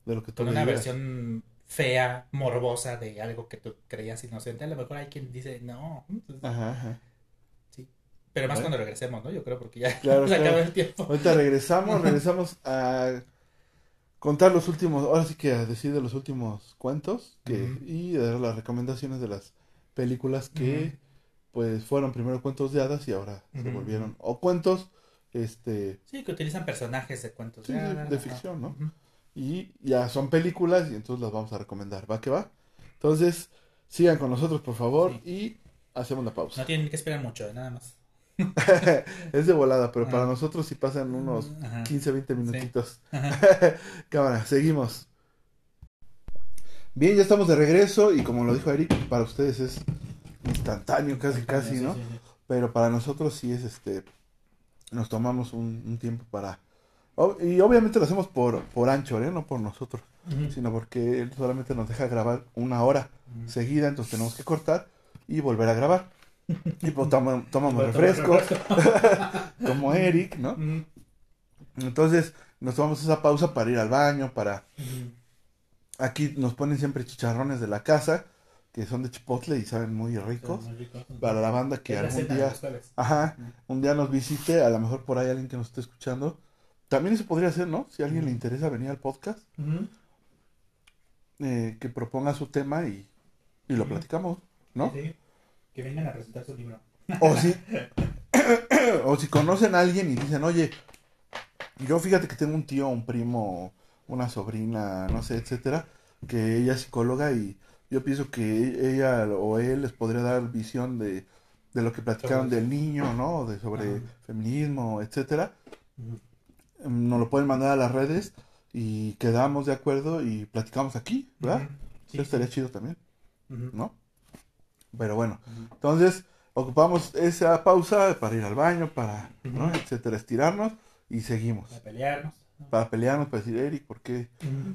De lo que tú con una versión fea, morbosa de algo que tú creías inocente. A lo mejor hay quien dice no, Ajá, ajá. Pero más cuando regresemos, ¿no? Yo creo porque ya Claro, se acaba claro. el tiempo. Ahorita regresamos, regresamos a contar los últimos, ahora sí que a decir de los últimos cuentos que, y dar las recomendaciones de las películas que pues fueron primero cuentos de hadas y ahora se volvieron o cuentos este Sí, que utilizan personajes de cuentos Sí, de hadas, de ficción, ¿no? Y ya son películas y entonces las vamos a recomendar, ¿va que va? Entonces, sigan con nosotros por favor y hacemos la pausa. No tienen que esperar mucho, nada más. es de volada, pero Ah. para nosotros si pasan unos Ajá. 15, 20 minutitos. Cámara, seguimos. Bien, ya estamos de regreso y como lo dijo Eric, para ustedes es instantáneo casi casi, Sí, ¿no? sí, sí. Pero para nosotros sí es este, nos tomamos un, un tiempo para... y obviamente lo hacemos por, por Anchor, ¿eh? No por nosotros, sino porque él solamente nos deja grabar una hora seguida, entonces tenemos que cortar y volver a grabar. Y pues toma- tomamos refresco, como Eric, ¿no? Entonces nos tomamos esa pausa para ir al baño, para... Aquí nos ponen siempre chicharrones de la casa, que son de chipotle y saben muy ricos. Muy rico. Para la banda que Es algún día, ajá, un día nos visite, a lo mejor por ahí alguien que nos esté escuchando. También se podría hacer, ¿no? Si a alguien le interesa venir al podcast, eh, que proponga su tema y, y lo platicamos, ¿no? Sí, Que vengan a presentar su libro. O si, o si conocen a alguien y dicen, oye, yo fíjate que tengo un tío, un primo, una sobrina, no sé, etcétera, que ella es psicóloga y yo pienso que ella o él les podría dar visión de, de lo que platicaron del niño, ¿no? De sobre Ajá. feminismo, etcétera. Ujú. Mm, Nos lo pueden mandar a las redes y quedamos de acuerdo y platicamos aquí, ¿verdad? Sí, Eso estaría chido también. ¿no? Pero bueno, entonces, ocupamos esa pausa para ir al baño, para, ¿no? Etcétera, estirarnos y seguimos. Para pelearnos. Para pelearnos, para decir, Eric, ¿por qué.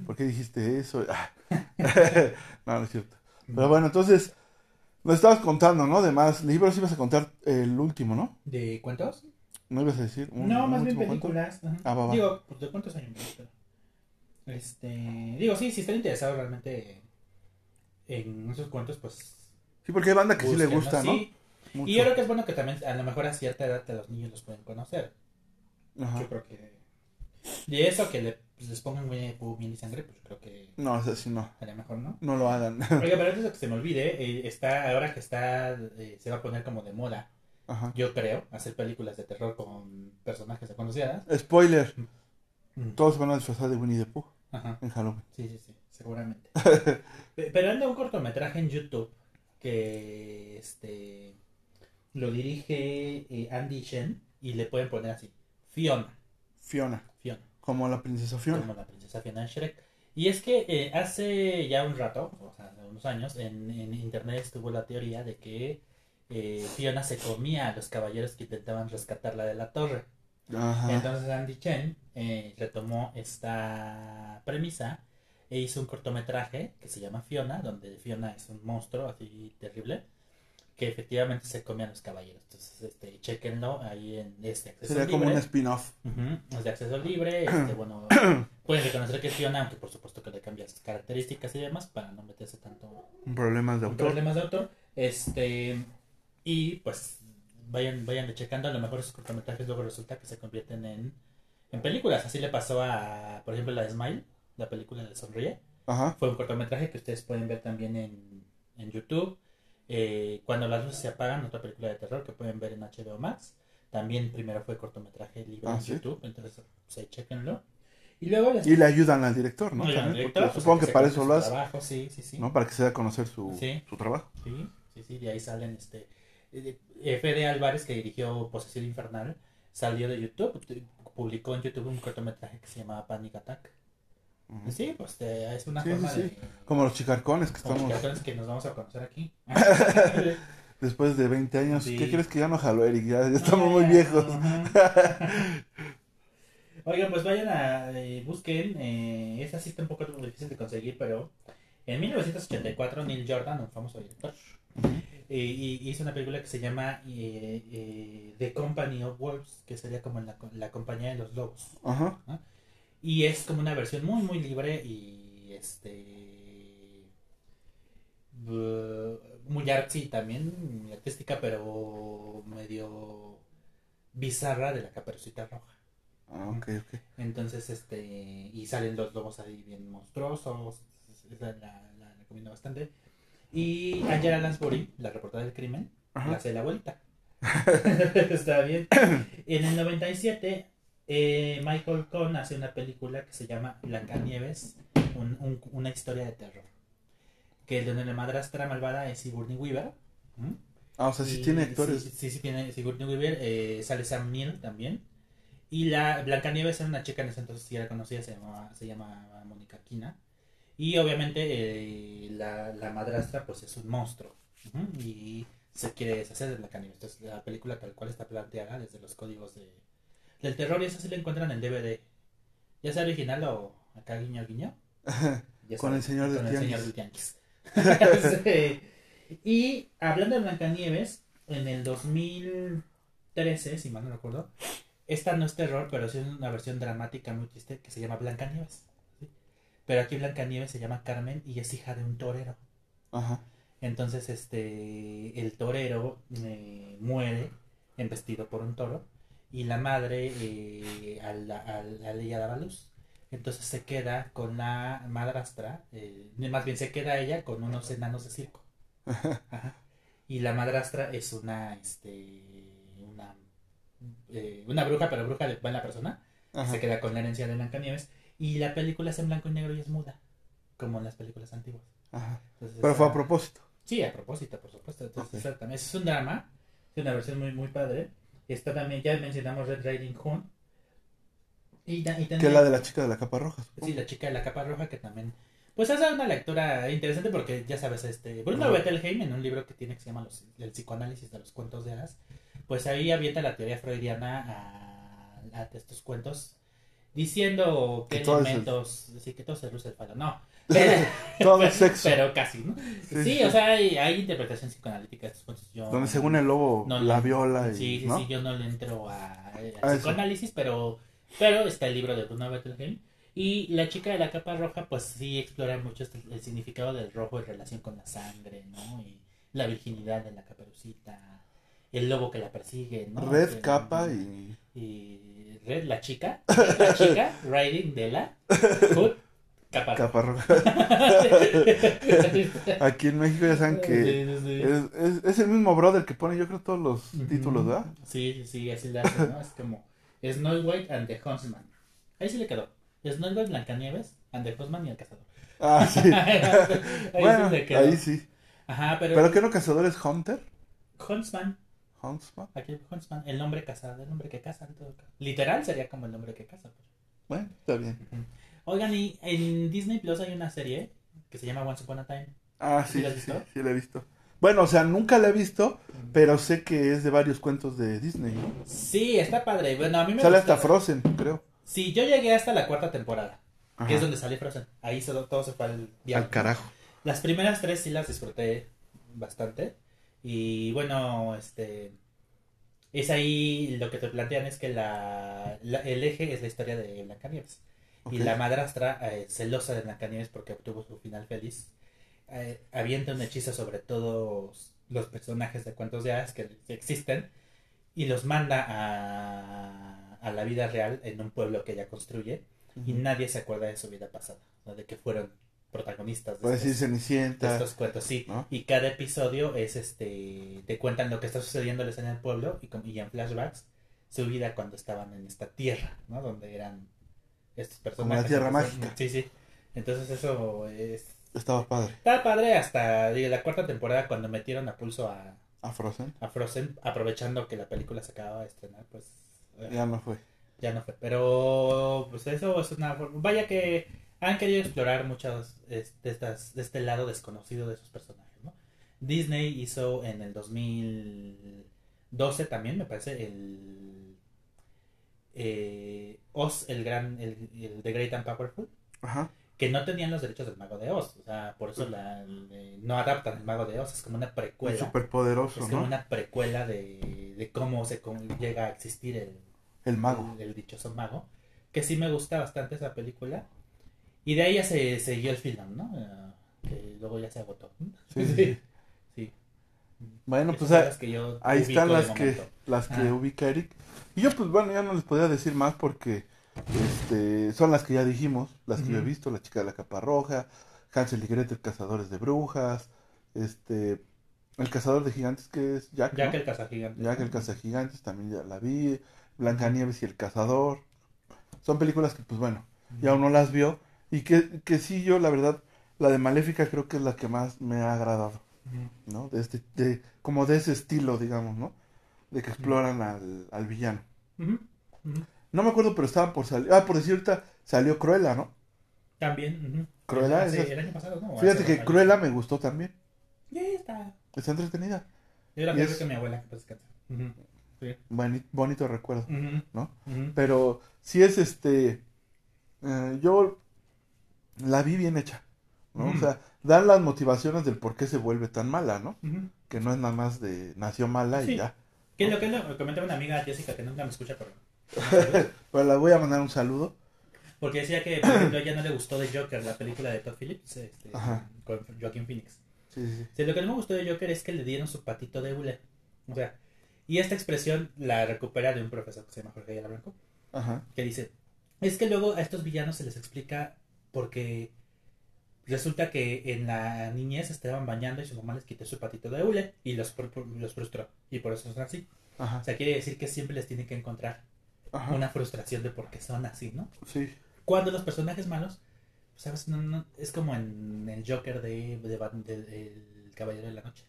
¿por qué dijiste eso? No, no es cierto. Pero bueno, entonces, nos estabas contando, ¿no? De más libros, ibas a contar el último, ¿no? ¿De cuentos? ¿No ibas a decir un, No, un más bien películas. Ah, va, va. Digo, pues, ¿de cuántos años? Este, digo, sí, si están interesados realmente en esos cuentos, pues. Sí, porque hay banda que sí le gusta, ¿no? sí. Y yo creo que es bueno que también, a lo mejor a cierta edad, a los niños los pueden conocer. Ajá. Yo creo que. De eso que le, pues, les pongan Winnie the Pooh, miel y sangre, pues creo que No, o sea, sí, no. a lo mejor no. No lo hagan. Oiga, pero antes de que se me olvide, eh, está, ahora que está, eh, se va a poner como de moda, Ajá. yo creo, hacer películas de terror con personajes desconocidas. Spoiler. Mm. Todos se van a disfrazar de Winnie the Pooh Ajá. en Halloween. Sí, sí, sí, seguramente. Pe- Pero anda un cortometraje en YouTube que este lo dirige eh, Andy Shen y le pueden poner así, Fiona, Fiona. Fiona, Como la princesa Fiona. como la princesa Fiona de Shrek. Y es que eh, hace ya un rato, o sea, hace unos años, en, en internet estuvo la teoría de que eh, Fiona se comía a los caballeros que intentaban rescatarla de la torre. Ajá. Entonces Andy Chen retomó esta premisa e hizo un cortometraje que se llama Fiona, donde Fiona es un monstruo así terrible que efectivamente se come a los caballeros. Entonces, este, chequenlo ahí en este acceso Sería como libre. un spin-off. Es de acceso libre. Este, bueno, pueden reconocer que Fiona, aunque por supuesto que le cambian sus características y demás para no meterse tanto Problemas de autor. problemas de autor. Este, y pues vayan, vayan checando, a lo mejor esos cortometrajes luego resulta que se convierten en, en películas. Así le pasó a, por ejemplo, la de Smile, la película de Sonríe. Ajá. Fue un cortometraje que ustedes pueden ver también en, en YouTube. Eh, cuando las luces se apagan, otra película de terror que pueden ver en HBO Max. También primero fue cortometraje libre Ah, en ¿sí? YouTube, entonces pues, chequenlo. Y luego les Y le ayudan al director, ¿no? Director, porque pues, supongo que para eso lo hace, trabajo, sí, sí, sí. ¿no? Para que se dé a conocer su, su trabajo. Sí, sí, sí, de ahí salen este. eh, Fede Álvarez, que dirigió Posesión Infernal, salió de YouTube, t- publicó en YouTube un cortometraje que se llamaba Panic Attack. Sí, pues eh, es una Sí, forma sí, de... sí. Como los chicarcones que como estamos criaturas que nos vamos a conocer aquí. después de 20 años. ¿Qué crees que ya no jaló, Eric? Ya, ya estamos Ah, muy viejos. Ajá. Oigan, pues vayan a eh, busquen. Eh, esta sí está un poco difícil de conseguir, pero en 1984 Neil Jordan, un famoso director, eh, y- hizo una película que se llama eh, eh, The Company of Wolves, que sería como la, la compañía de los lobos. Ajá. Y es como una versión muy, muy libre y este. muy artsy también, muy artística, pero medio bizarra de la caperucita roja. Ah, ok, ok. Entonces, este. Y salen los lobos ahí bien monstruosos. Esa la, la recomiendo bastante. Y Angela Lansbury, la reportera del crimen, Ajá. la hace la vuelta. Está bien. En el 97, eh, Michael Cohn hace una película que se llama Blancanieves, un- un- una historia de terror. Que donde la madrastra malvada es Sigourney Weaver. Ah, o sea, sí Y- tiene actores. Sí, sí, sí tiene Sigourney Weaver. eh, sale Sam Neill también. Y la Blancanieves era una chica en ese entonces, si ya la conocía, se llamaba, se llama Mónica Quina. Y obviamente eh, la, la madrastra pues es un monstruo. Y se quiere deshacer de Blancanieves. Entonces la película tal cual está planteada desde los códigos de, del terror. Y eso sí lo encuentran en DVD. Ya sea original o acá guiño guiño. Ya Con el señor del tianguis. señor del tianguis. Sí. Y hablando de Blancanieves, en el 2013, si mal no recuerdo, esta no es terror, pero sí es una versión dramática muy triste que se llama Blancanieves. ¿sí? Pero aquí Blancanieves se llama Carmen y es hija de un torero. Ajá. Entonces, este, el torero eh, muere embestido por un toro y la madre eh, al, al- al ella daba luz. Entonces se queda con la madrastra, eh, más bien se queda ella con unos enanos de circo. Ajá. Y la madrastra es una, este, una, eh, una bruja, pero bruja de buena persona. que. Se queda con la herencia de Blancanieves. Y la película es en blanco y negro y es muda, como en las películas antiguas. Ajá. Entonces, Pero fue a esa- propósito. Sí, a propósito, por supuesto. Entonces. Es un drama. Es una versión muy, muy padre. Está también, ya mencionamos Red Riding Hood. Y, y Que es la de la chica de la capa roja. supongo. Sí, la chica de la capa roja que también... Pues hace una lectura interesante porque ya sabes, este Bruno Ajá. Bettelheim en un libro que tiene que se llama los- El psicoanálisis de los cuentos de hadas, pues ahí avienta la teoría freudiana a, a estos cuentos diciendo Que qué es el- elementos, sí, que todo se luce el falo, no. Todo es sexo. Pero casi, ¿no? Sí, o sea, hay, hay interpretación psicoanalítica de cuentos. Yo, Donde según el lobo no la viola y. Sí, sí, ¿no? sí, yo no le entro a, a A eso. psicoanálisis, pero, pero está el libro de Bruno Bettelheim. Y la chica de la capa roja, pues sí explora mucho este- el significado del rojo en relación con la sangre, ¿no? Y la virginidad de la caperucita, el lobo que la persigue, ¿no? Red Que- capa y. y Red, la chica, la chica, riding de la hood, capa roja. Capa roja. Aquí en México ya saben que. Sí, sí, sí. Es, es, es el mismo brother que pone, yo creo, todos los títulos, ¿verdad? Sí, sí, sí, así le hace, ¿no? Es como Snow White and the Huntsman. Ahí sí le quedó. Snow White, Blancanieves and the Huntsman y el cazador. Ah, sí. ahí bueno, sí le quedó. ahí sí. Ajá, pero, ¿Pero qué no cazador es Hunter? Huntsman, Huntsman. aquí Huntsman, el hombre cazado, el hombre que caza. Literal sería como el hombre que caza. Bueno, está bien. Oigan, y en Disney Plus hay una serie que se llama Once Upon a Time. Ah, ¿Sí sí, la has visto? sí, la he visto. Bueno, o sea, nunca la he visto, pero sé que es de varios cuentos de Disney, ¿no? Sí, está padre. Bueno, a mí me Sale hasta Frozen, creo. Sí, yo llegué hasta la cuarta temporada, Ajá. que es donde sale Frozen. Ahí solo, todo se fue al diablo. Al carajo. Las primeras tres sí las disfruté bastante. Y bueno, este. Es ahí lo que te plantean es que la, la- el eje es la historia de Blancanieves. Y la madrastra, eh, celosa de Blancanieves porque obtuvo su final feliz, eh, avienta un hechizo sobre todos los personajes de cuentos de hadas que existen y los manda a, a la vida real en un pueblo que ella construye y Ujú. nadie se acuerda de su vida pasada, de que fueron protagonistas de decir estos, de estos cuentos, sí. ¿no? Y cada episodio es este, te cuentan lo que está sucediéndoles en el pueblo y, con- y en flashbacks su vida cuando estaban en esta tierra, ¿no? Donde eran estos personajes. tierra Entonces, mágica. Sí, sí. Entonces eso es... Estaba padre. Está padre hasta digo, la cuarta temporada cuando metieron a pulso a, A Frozen. a Frozen, aprovechando que la película se acababa de estrenar, pues eh, Ya no fue. ya no fue. Pero pues eso es una vaya que han querido explorar muchas de estas de este lado desconocido de sus personajes, ¿no? Disney hizo en el 2012 también, me parece, el eh, Oz, el gran, el, el The Great and Powerful, Ajá. que no tenían los derechos del Mago de Oz, o sea, por eso la, le- no adaptan el Mago de Oz, es como una precuela, superpoderoso, es como ¿no? una precuela de, de cómo se cómo llega a existir el, El mago. el, el dichoso mago. Que sí me gusta bastante esa película. Y de ahí ya se siguió el film, ¿no? Eh, que luego ya se agotó. Sí. sí. Bueno, pues ahí, están las que, las que Ah. ubica Eric. Y yo, pues bueno, ya no les podía decir más porque este, son las que ya dijimos, las que yo he visto, La chica de la capa roja, Hansel y Gretel, Cazadores de Brujas, este, El cazador de gigantes que es Jack, Jack ¿no? el cazagigante. Jack el cazagigantes también ya la vi, Blancanieves y el cazador. Son películas que pues bueno, ya uno las vio y que, que sí yo la verdad, la de Maléfica creo que es la que más me ha agradado. ¿No? De este, de, como de ese estilo, digamos, ¿no? De que exploran al, al villano. No me acuerdo, pero estaban por salir. Ah, por decir ahorita salió Cruella, ¿no? También. Cruella, Hace- esas- el año pasado, ¿no? Fíjate que años. Cruella me gustó también. Está. Está entretenida. Yo la a es- con mi abuela, que. Ujú. Sí. Boni- bonito recuerdo. ¿no? Pero sí es este. eh, yo la vi bien hecha, ¿no? O sea, dan las motivaciones del por qué se vuelve tan mala, ¿no? Ujú. Que no es nada más de nació mala y Sí. ya. Que es lo que lo comentaba una amiga Jessica que nunca me escucha, pero. Pero le voy a mandar un saludo. Porque decía que, por ejemplo, a ella no le gustó de Joker, la película de Todd Phillips, este, con Joaquin Phoenix. Sí, sí, sí. Sí, lo que no me gustó de Joker es que le dieron su patito de hule. O sea, y esta expresión la recupera de un profesor que se llama Jorge Ayala Blanco, Ajá. que dice, es que luego a estos villanos se les explica porque resulta que en la niñez estaban bañando y su mamá les quitó su patito de hule y los, fr- los frustró. Y por eso son así. Ajá. O sea, quiere decir que siempre les tiene que encontrar Ajá. una frustración de por qué son así, ¿no? Sí. Cuando los personajes malos, pues, ¿sabes? No, no- es como en el Joker de, de de- del Caballero de la Noche.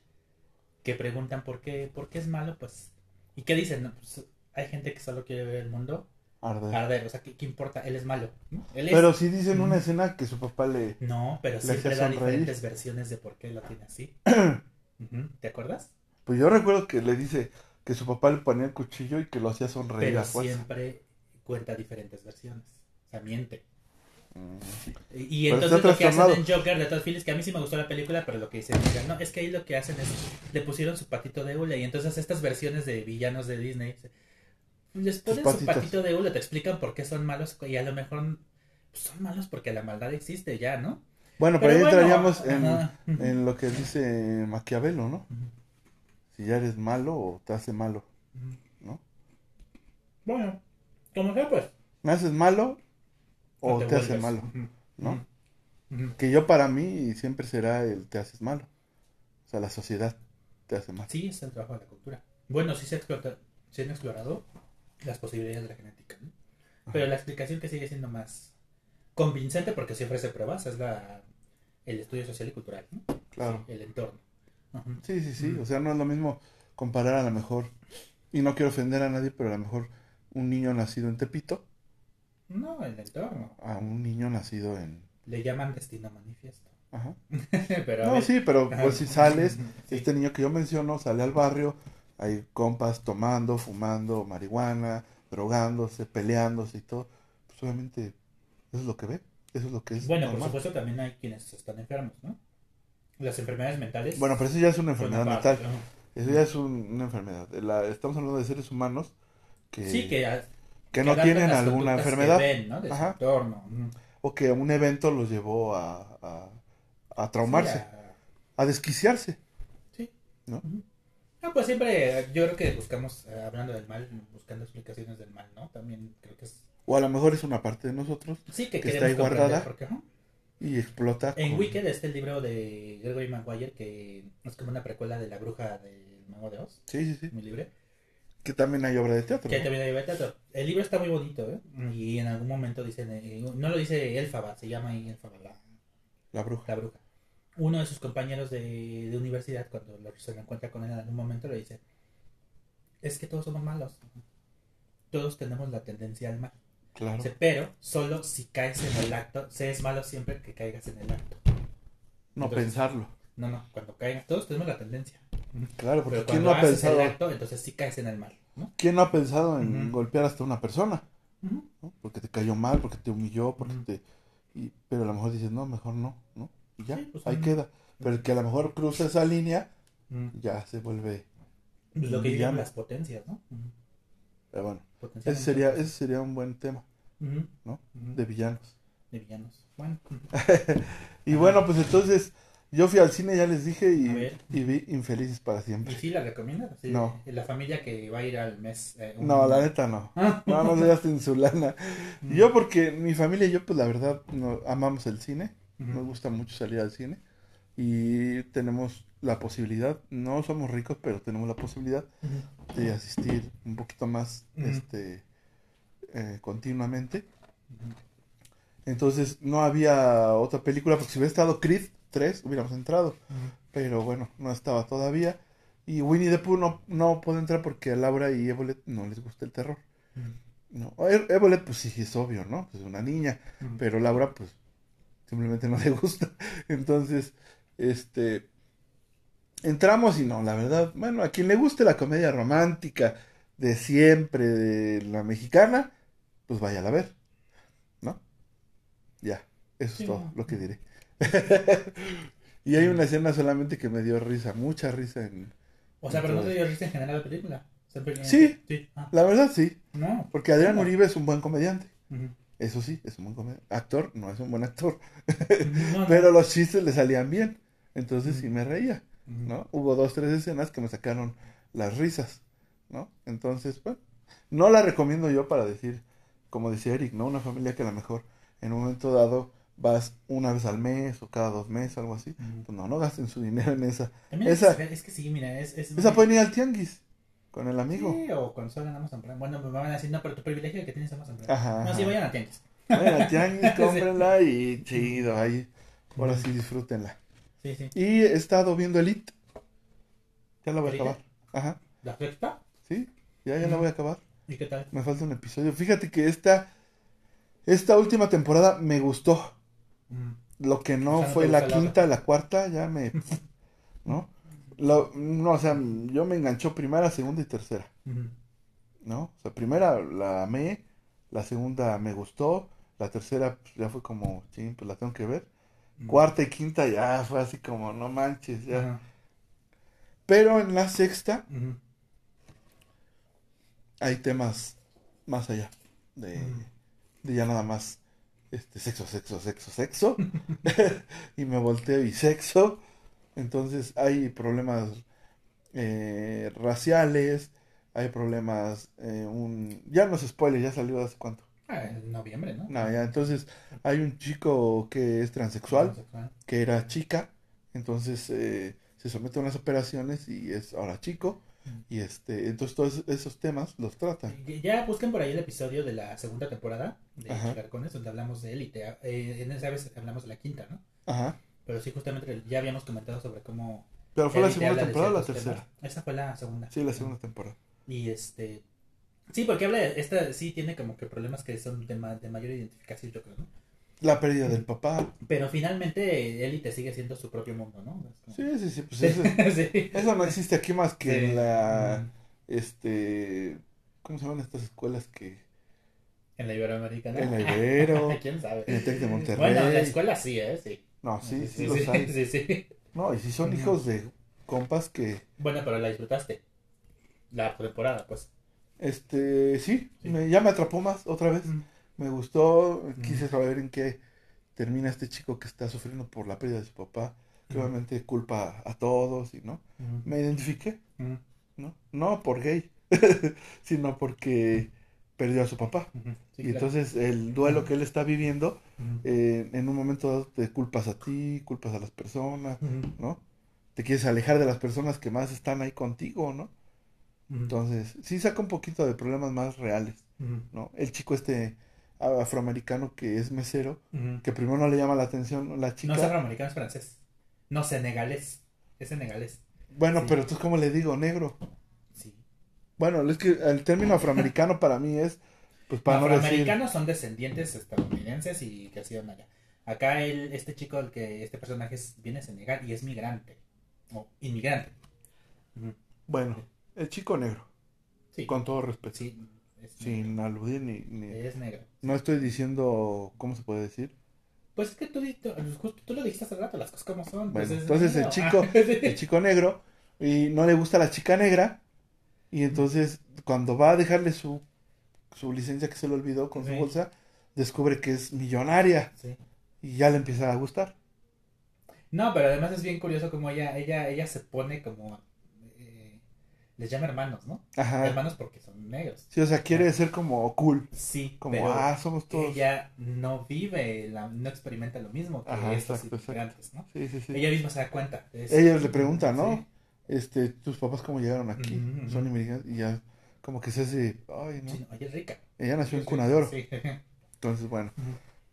Que preguntan por qué, por qué es malo, pues. ¿Y qué dicen? No, pues, hay gente que solo quiere ver el mundo Arder. arder. O sea, ¿qué, qué importa? Él es malo. ¿no? Él es- Pero sí dicen Ujú. una escena que su papá le... No, pero Le siempre da sonreír. diferentes versiones de por qué lo tiene así. ¿Te acuerdas? Pues yo recuerdo que le dice que su papá le ponía el cuchillo y que lo hacía sonreír Pero a siempre cuenta diferentes versiones. O sea, miente. Mm. Y entonces lo que hacen en Joker de Todd Phillips, que a mí sí me gustó la película, pero lo que dicen, no, es que ahí lo que hacen es, le pusieron su patito de hule, y entonces estas versiones de villanos de Disney, les ponen su patito de hule, te explican por qué son malos, y a lo mejor son malos porque la maldad existe ya, ¿no? Bueno, pero, ahí bueno, entraríamos en, lo que dice Maquiavelo, ¿no? Si ya eres malo o te hace malo, ¿no? Bueno, como sea, pues. ¿Me haces malo o te, hace malo? ¿no? Que yo para mí siempre será el te haces malo. O sea, la sociedad te hace mal. Sí, es el trabajo de la cultura. Bueno, sí se, explota, se han explorado las posibilidades de la genética, ¿no? Pero la explicación que sigue siendo más convincente, porque si ofrece pruebas, es la, el estudio social y cultural, ¿no? Claro. El entorno. Ujú. Sí, sí, sí. Mm. O sea, no es lo mismo comparar a lo mejor, y no quiero ofender a nadie, pero a lo mejor un niño nacido en Tepito No, el entorno. a un niño nacido en... Le llaman destino manifiesto. Ajá. pero No, ver- sí, pero Ajá. pues si sales, Sí. este niño que yo menciono sale al barrio, hay compas tomando, fumando marihuana, drogándose, peleándose y todo, pues obviamente eso es lo que ve, eso es lo que es Bueno, por supuesto también hay quienes están enfermos, ¿no? Las enfermedades mentales. Bueno, pero eso ya es una enfermedad mental, ¿no? eso ya es un- una enfermedad. La- estamos hablando de seres humanos que, Sí, que, que no tienen alguna conductas que enfermedad ven, ¿no? De su entorno. O que un evento los llevó a, a, a traumarse, Sí, a- a desquiciarse. Sí. ¿No? Ah, pues siempre, yo creo que buscamos, eh, hablando del mal, buscando explicaciones del mal, ¿no? También creo que es... O a lo mejor es una parte de nosotros Sí, que, Que está ahí guardada. porque, y explota. En con- Wicked está el libro de Gregory Maguire, que es como una precuela de La Bruja del Mago de Oz, Sí, sí, sí. muy libre. Que también hay obra de teatro. Que ¿no? también hay teatro. El libro está muy bonito, ¿eh? Y en algún momento dicen, eh, no lo dice Elfaba, se llama ahí Elfaba, la, La bruja. la bruja. Uno de sus compañeros de, de universidad, cuando lo- se lo encuentra con él en algún momento, le dice, es que todos somos malos. todos tenemos la tendencia al mal. Claro. Dice, pero solo si caes en el acto, se es malo siempre que caigas en el acto. No Entonces- pensarlo. No, no, cuando caigas, todos tenemos la tendencia. Claro, porque Pero ¿quién no ha pensado, el acto, entonces sí caes en el mal, ¿no? quién no ha pensado en golpear hasta una persona? Porque te cayó mal, porque te humilló, porque te... y- pero a lo mejor dices, no, mejor no, ¿no? Y ya, Sí, pues, ahí ujú. queda. Pero el que a lo mejor cruza esa línea, Ujú. ya se vuelve... Pues lo que llaman las potencias, ¿no? Pero bueno, ese sería, ese sería un buen tema. ¿no? De villanos. de villanos. Bueno. Y bueno, pues entonces yo fui al cine, ya les dije, y, y vi Infelices para ¿y siempre. sí la recomiendas? Sí, No. La familia que va a ir al mes. eh, un- No, la neta no. Ah. No, no le gasten su lana. Mm. Yo porque mi familia y yo, pues la verdad, no, amamos el cine. Ujú. Nos gusta mucho salir al cine. Y tenemos la posibilidad, no somos ricos, pero tenemos la posibilidad de asistir un poquito más este eh, continuamente. Entonces no había otra película, porque si hubiera estado Creed 3, hubiéramos entrado. Pero bueno, no estaba todavía. Y Winnie the Pooh no, no puede entrar porque a Laura y Evolet no les gusta el terror. No, Evolet pues sí es obvio, ¿no? Pues, Es una niña. Pero Laura pues simplemente no le gusta. Entonces, este... Entramos y no, la verdad, bueno, a quien le guste la comedia romántica de siempre, de la mexicana, pues vaya a ver, ¿no? Ya, eso Sí, es todo no. lo que diré. y hay una escena solamente que me dio risa, mucha risa en... O sea, pero no te dio risa en general la película. Sí. Sí. Ah, La verdad sí, no. porque Adrián. Uribe es un buen comediante. Eso sí, es un buen comediante. Actor, no es un buen actor. No, no. Pero los chistes le salían bien. Entonces sí Ujú. me reía, Ujú. ¿no? Hubo dos, tres escenas que me sacaron las risas, ¿no? Entonces, bueno, no la recomiendo yo para decir, como decía Eric, ¿no? Una familia que a lo mejor en un momento dado vas una vez al mes o cada dos meses, algo así. Ujú. Pues no, no gasten su dinero en esa. También Esa- es, es que sí, mira, es... es Esa muy- pueden ir al tianguis con el amigo. Sí, o cuando salgan a Amazon Prime. Bueno, me van a decir, no, pero tu privilegio es que tienes Amazon Prime. Ajá, No, sí, vayan a tianguis. Vayan al tianguis, cómprenla y chido, ahí. Ahora sí disfrútenla. Sí, sí. Y he estado viendo Elite. Ya la voy a acabar. Ajá. ¿La sexta? Sí, ya, ya la voy a acabar. ¿Y qué tal? Me falta un episodio. Fíjate que esta, esta última temporada me gustó. Mm. Lo que no O sea, ¿no fue la quinta, la cuarta, ya me... ¿No? Lo- no, o sea, yo me enganchó primera, segunda y tercera. ¿No? O sea, primera la amé, la segunda me gustó, la tercera pues, ya fue como, ching, pues la tengo que ver. Cuarta y quinta ya fue así como, no manches, ya. Pero en la sexta hay temas más allá de, de ya nada más este sexo, sexo, sexo, sexo. y me volteo y sexo. Entonces hay problemas eh, raciales, hay problemas, eh, un... ya no es spoiler, ya salió hace cuánto. Ah, en noviembre, ¿no? No, ya, entonces hay un chico que es transexual, Transexual. que era chica, entonces eh, se somete a unas operaciones y es ahora chico. Mm. Y este, entonces todos esos temas los tratan. Y Ya busquen por ahí el episodio de la segunda temporada de. Chicarcones, donde hablamos de élite. Eh, en esa vez hablamos de la quinta, ¿no? Ajá. Pero sí, justamente ya habíamos comentado sobre cómo. Pero fue la segunda de temporada o la tercera. temas. Esa fue la segunda. Sí, la segunda temporada. Y este. Sí, porque habla. Esta sí tiene como que problemas que son de, ma- de mayor identificación, yo creo, ¿no? La pérdida del papá. Pero finalmente Élite sigue siendo su propio mundo, ¿no? Como- Sí, sí, sí. Pues eso, sí. eso no existe aquí más que Sí. en la. Mm. Este. ¿Cómo se llaman estas escuelas que.? En la Iberoamericana. En la Ibero, ¿Quién sabe? en el Tec de Monterrey. Bueno, en la escuela sí, ¿eh? Sí. No, sí, sí, sí, los sí, hay. sí, sí. No, y si son hijos de compas que. Bueno, pero la disfrutaste. La temporada, pues. Este. Sí. Me, ya me atrapó más otra vez. Me gustó. Quise saber en qué termina este chico que está sufriendo por la pérdida de su papá. Que obviamente culpa a todos y no. Me identifiqué. ¿no? No por gay, sino porque perdió a su papá. Sí, y claro. entonces el duelo que él está viviendo, eh, en un momento dado te culpas a ti, culpas a las personas. ¿no? Te quieres alejar de las personas que más están ahí contigo, ¿no? Entonces, sí saca un poquito de problemas más reales. ¿no? El chico este afroamericano que es mesero, que primero no le llama la atención la No es chica. afroamericano, es francés. No, senegalés. Es senegalés. bueno, sí. pero entonces, ¿cómo le digo? Negro. Bueno, es que el término afroamericano para mí es, pues para no, decir... afroamericanos son descendientes estadounidenses y que nacieron allá. Acá el, este chico, el que este personaje es, viene de Senegal y es migrante. O inmigrante. Bueno, el chico negro, Sí. con todo respeto. Sí, Sin aludir ni, ni- es negro. No estoy diciendo, ¿cómo se puede decir? Pues es que tú, justo tú lo dijiste hace rato, las cosas como son. pues Bueno, entonces el chico, el chico negro, y no le gusta la chica negra, y entonces cuando va a dejarle su, su licencia que se le olvidó con su bolsa, descubre que es millonaria Sí. y ya le empieza a gustar. No, pero además es bien curioso como ella, ella, ella se pone como eh, les llama hermanos, ¿no? Ajá. Hermanos porque son negros. Sí, o sea, quiere ser como cool, Sí, como, pero ah, somos todos. ella no vive, la- no experimenta lo mismo que Ajá, estos exacto, ¿no? Sí, sí, sí. Ella misma se da cuenta. es- Ellos le preguntan, ¿no? Sí. Este, tus papás cómo llegaron aquí, Ujú, ujú. son inmigrantes, y ya como que se hace, ay, ¿no? Sí, no, ella es rica. Ella nació en cuna de oro, sí. entonces bueno.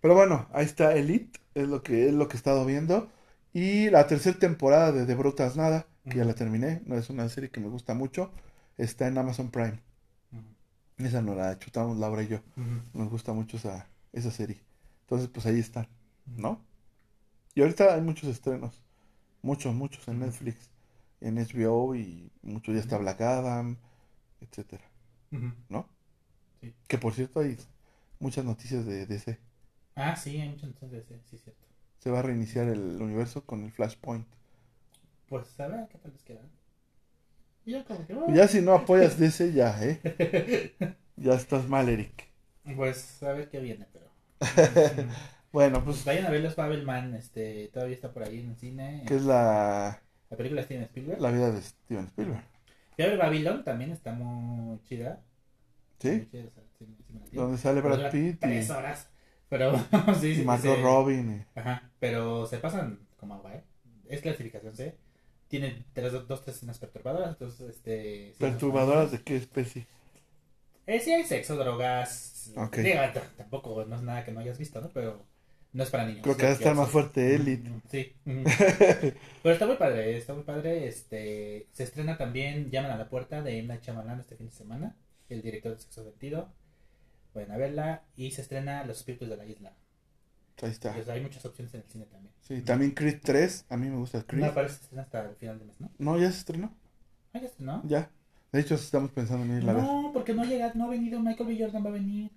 Pero bueno, ahí está Elite, es lo que es lo que he estado viendo. Y la tercera temporada de The Brutas Nada, que ya la terminé, no es una serie que me gusta mucho, está en Amazon Prime. Esa no la chutamos Laura y yo, nos gusta mucho esa, esa serie. Entonces, pues ahí están, ¿no? Y ahorita hay muchos estrenos, muchos, muchos en. Netflix, en HBO y muchos ya está Black Adam, etcétera. ¿no? Sí. Que por cierto hay muchas noticias de DC. Ah, sí, hay muchos entonces, sí, cierto. Se va a reiniciar el universo con el Flashpoint. Pues a ver qué tal les queda. Y yo como que, ah, Ya si no apoyas DC, ya, ¿eh? Ya estás mal, Eric. Pues a ver qué viene, pero. Bueno, Pues pues, vayan a ver los Babelman, este, todavía está por ahí en el cine. ¿qué es la, La película de Steven Spielberg. la vida de Steven Spielberg? Fui a ver Babylon, también está muy chida. ¿Sí? Muy chida, sí, sí. Donde sale Brad Pitt Tres horas. Pero sí, sí. y Margot sí. Robin. Ajá, pero se pasan como agua, ¿eh? Es clasificación C. Tiene tres, dos, tres escenas perturbadoras, entonces, este... ¿Perturbadoras de qué especie? Eh, sí hay sexo, drogas... Ok. Digo, t- tampoco no es nada que no hayas visto, ¿no? Pero no es para niños. Creo que va a estar más fuerte Elite. Sí. Pero está muy padre, está muy padre. Este, se estrena también Llaman a la puerta de. Night Shyamalan este fin de semana, el director de Sexo Sentido. Pueden a verla y se estrena Los espíritus de la isla. Ahí está. Pues hay muchas opciones en el cine también. Sí, también Creed 3. A mí me gusta Creed. No, parece que se estrena hasta el final de mes, ¿no? No, ya se estrenó. Ah, ya estrenó. Ya. De hecho, estamos pensando en ir a ver. No, porque no ha llegado, no ha venido Michael B. Jordan va a venir.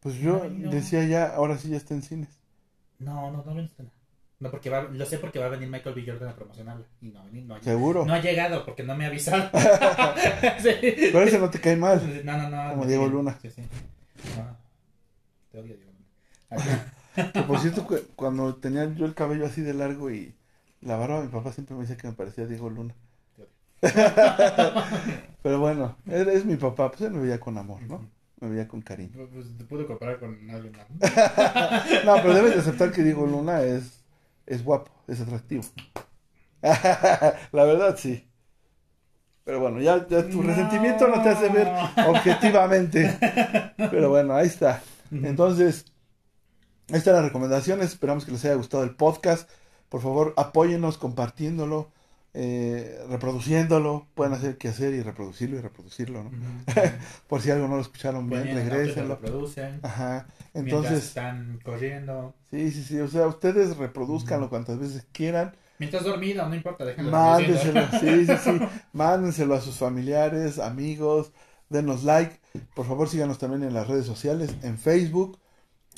Pues yo no. decía ya, ahora sí ya está en cines. No, no, no a estrenar. No, porque va, lo sé porque va a venir Michael B. Jordan a promocionarla. Y no, no, ha- Seguro. no ha llegado porque no me ha avisado. Sí. Pero ese no te cae mal. No, no, no. Como no, Diego Luna. Sí, sí. No, te odio, Diego Luna. Que por cierto, cu- cuando tenía yo el cabello así de largo y la barba, mi papá siempre me decía que me parecía Diego Luna. Pero bueno, él es mi papá, pues él me veía con amor, ¿no? Me veía con cariño. Pues te puedo comparar con alguien más. No, pero debes de aceptar que Diego Luna es, es guapo, es atractivo. La verdad, sí. Pero bueno, ya, ya tu No. resentimiento no te hace ver objetivamente. Pero bueno, ahí está. Entonces, ahí están las recomendaciones. Esperamos que les haya gustado el podcast. Por favor, apóyennos compartiéndolo, eh, reproduciéndolo. Pueden hacer que hacer y reproducirlo y reproducirlo, ¿no? Por si algo no lo escucharon bien, Ponen el audio, regrésenlo. lo producen. Ajá. Entonces, están corriendo. sí, sí, sí. O sea, ustedes reproduzcanlo cuantas veces quieran. Mientras dormido, no importa, déjenlo Mándenselo, sí, sí, sí. Mándenselo a sus familiares, amigos. Denos like. Por favor, síganos también en las redes sociales, en Facebook,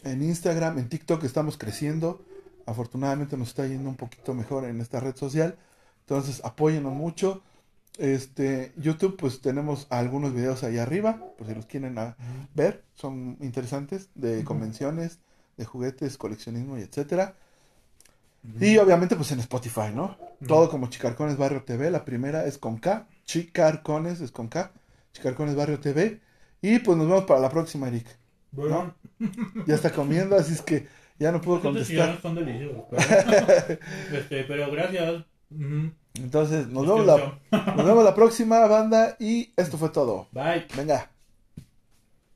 en Instagram, en TikTok. Estamos creciendo. Afortunadamente nos está yendo un poquito mejor en esta red social. Entonces, apóyennos mucho. Este, YouTube, pues tenemos algunos videos ahí arriba, por si los quieren ah, ver. Son interesantes, de convenciones, de juguetes, coleccionismo y etcétera. Y obviamente pues en Spotify, ¿no? Todo como Chicarcones Barrio TV. La primera es con K. Chicarcones es con K. Chicarcones Barrio TV. Y pues nos vemos para la próxima, Eric. Bueno, Ya está comiendo, así es que ya no puedo contestar. son deliciosos. Pero, este, pero gracias. Entonces, nos vemos, la, nos vemos la próxima banda y esto fue todo. Bye. Venga.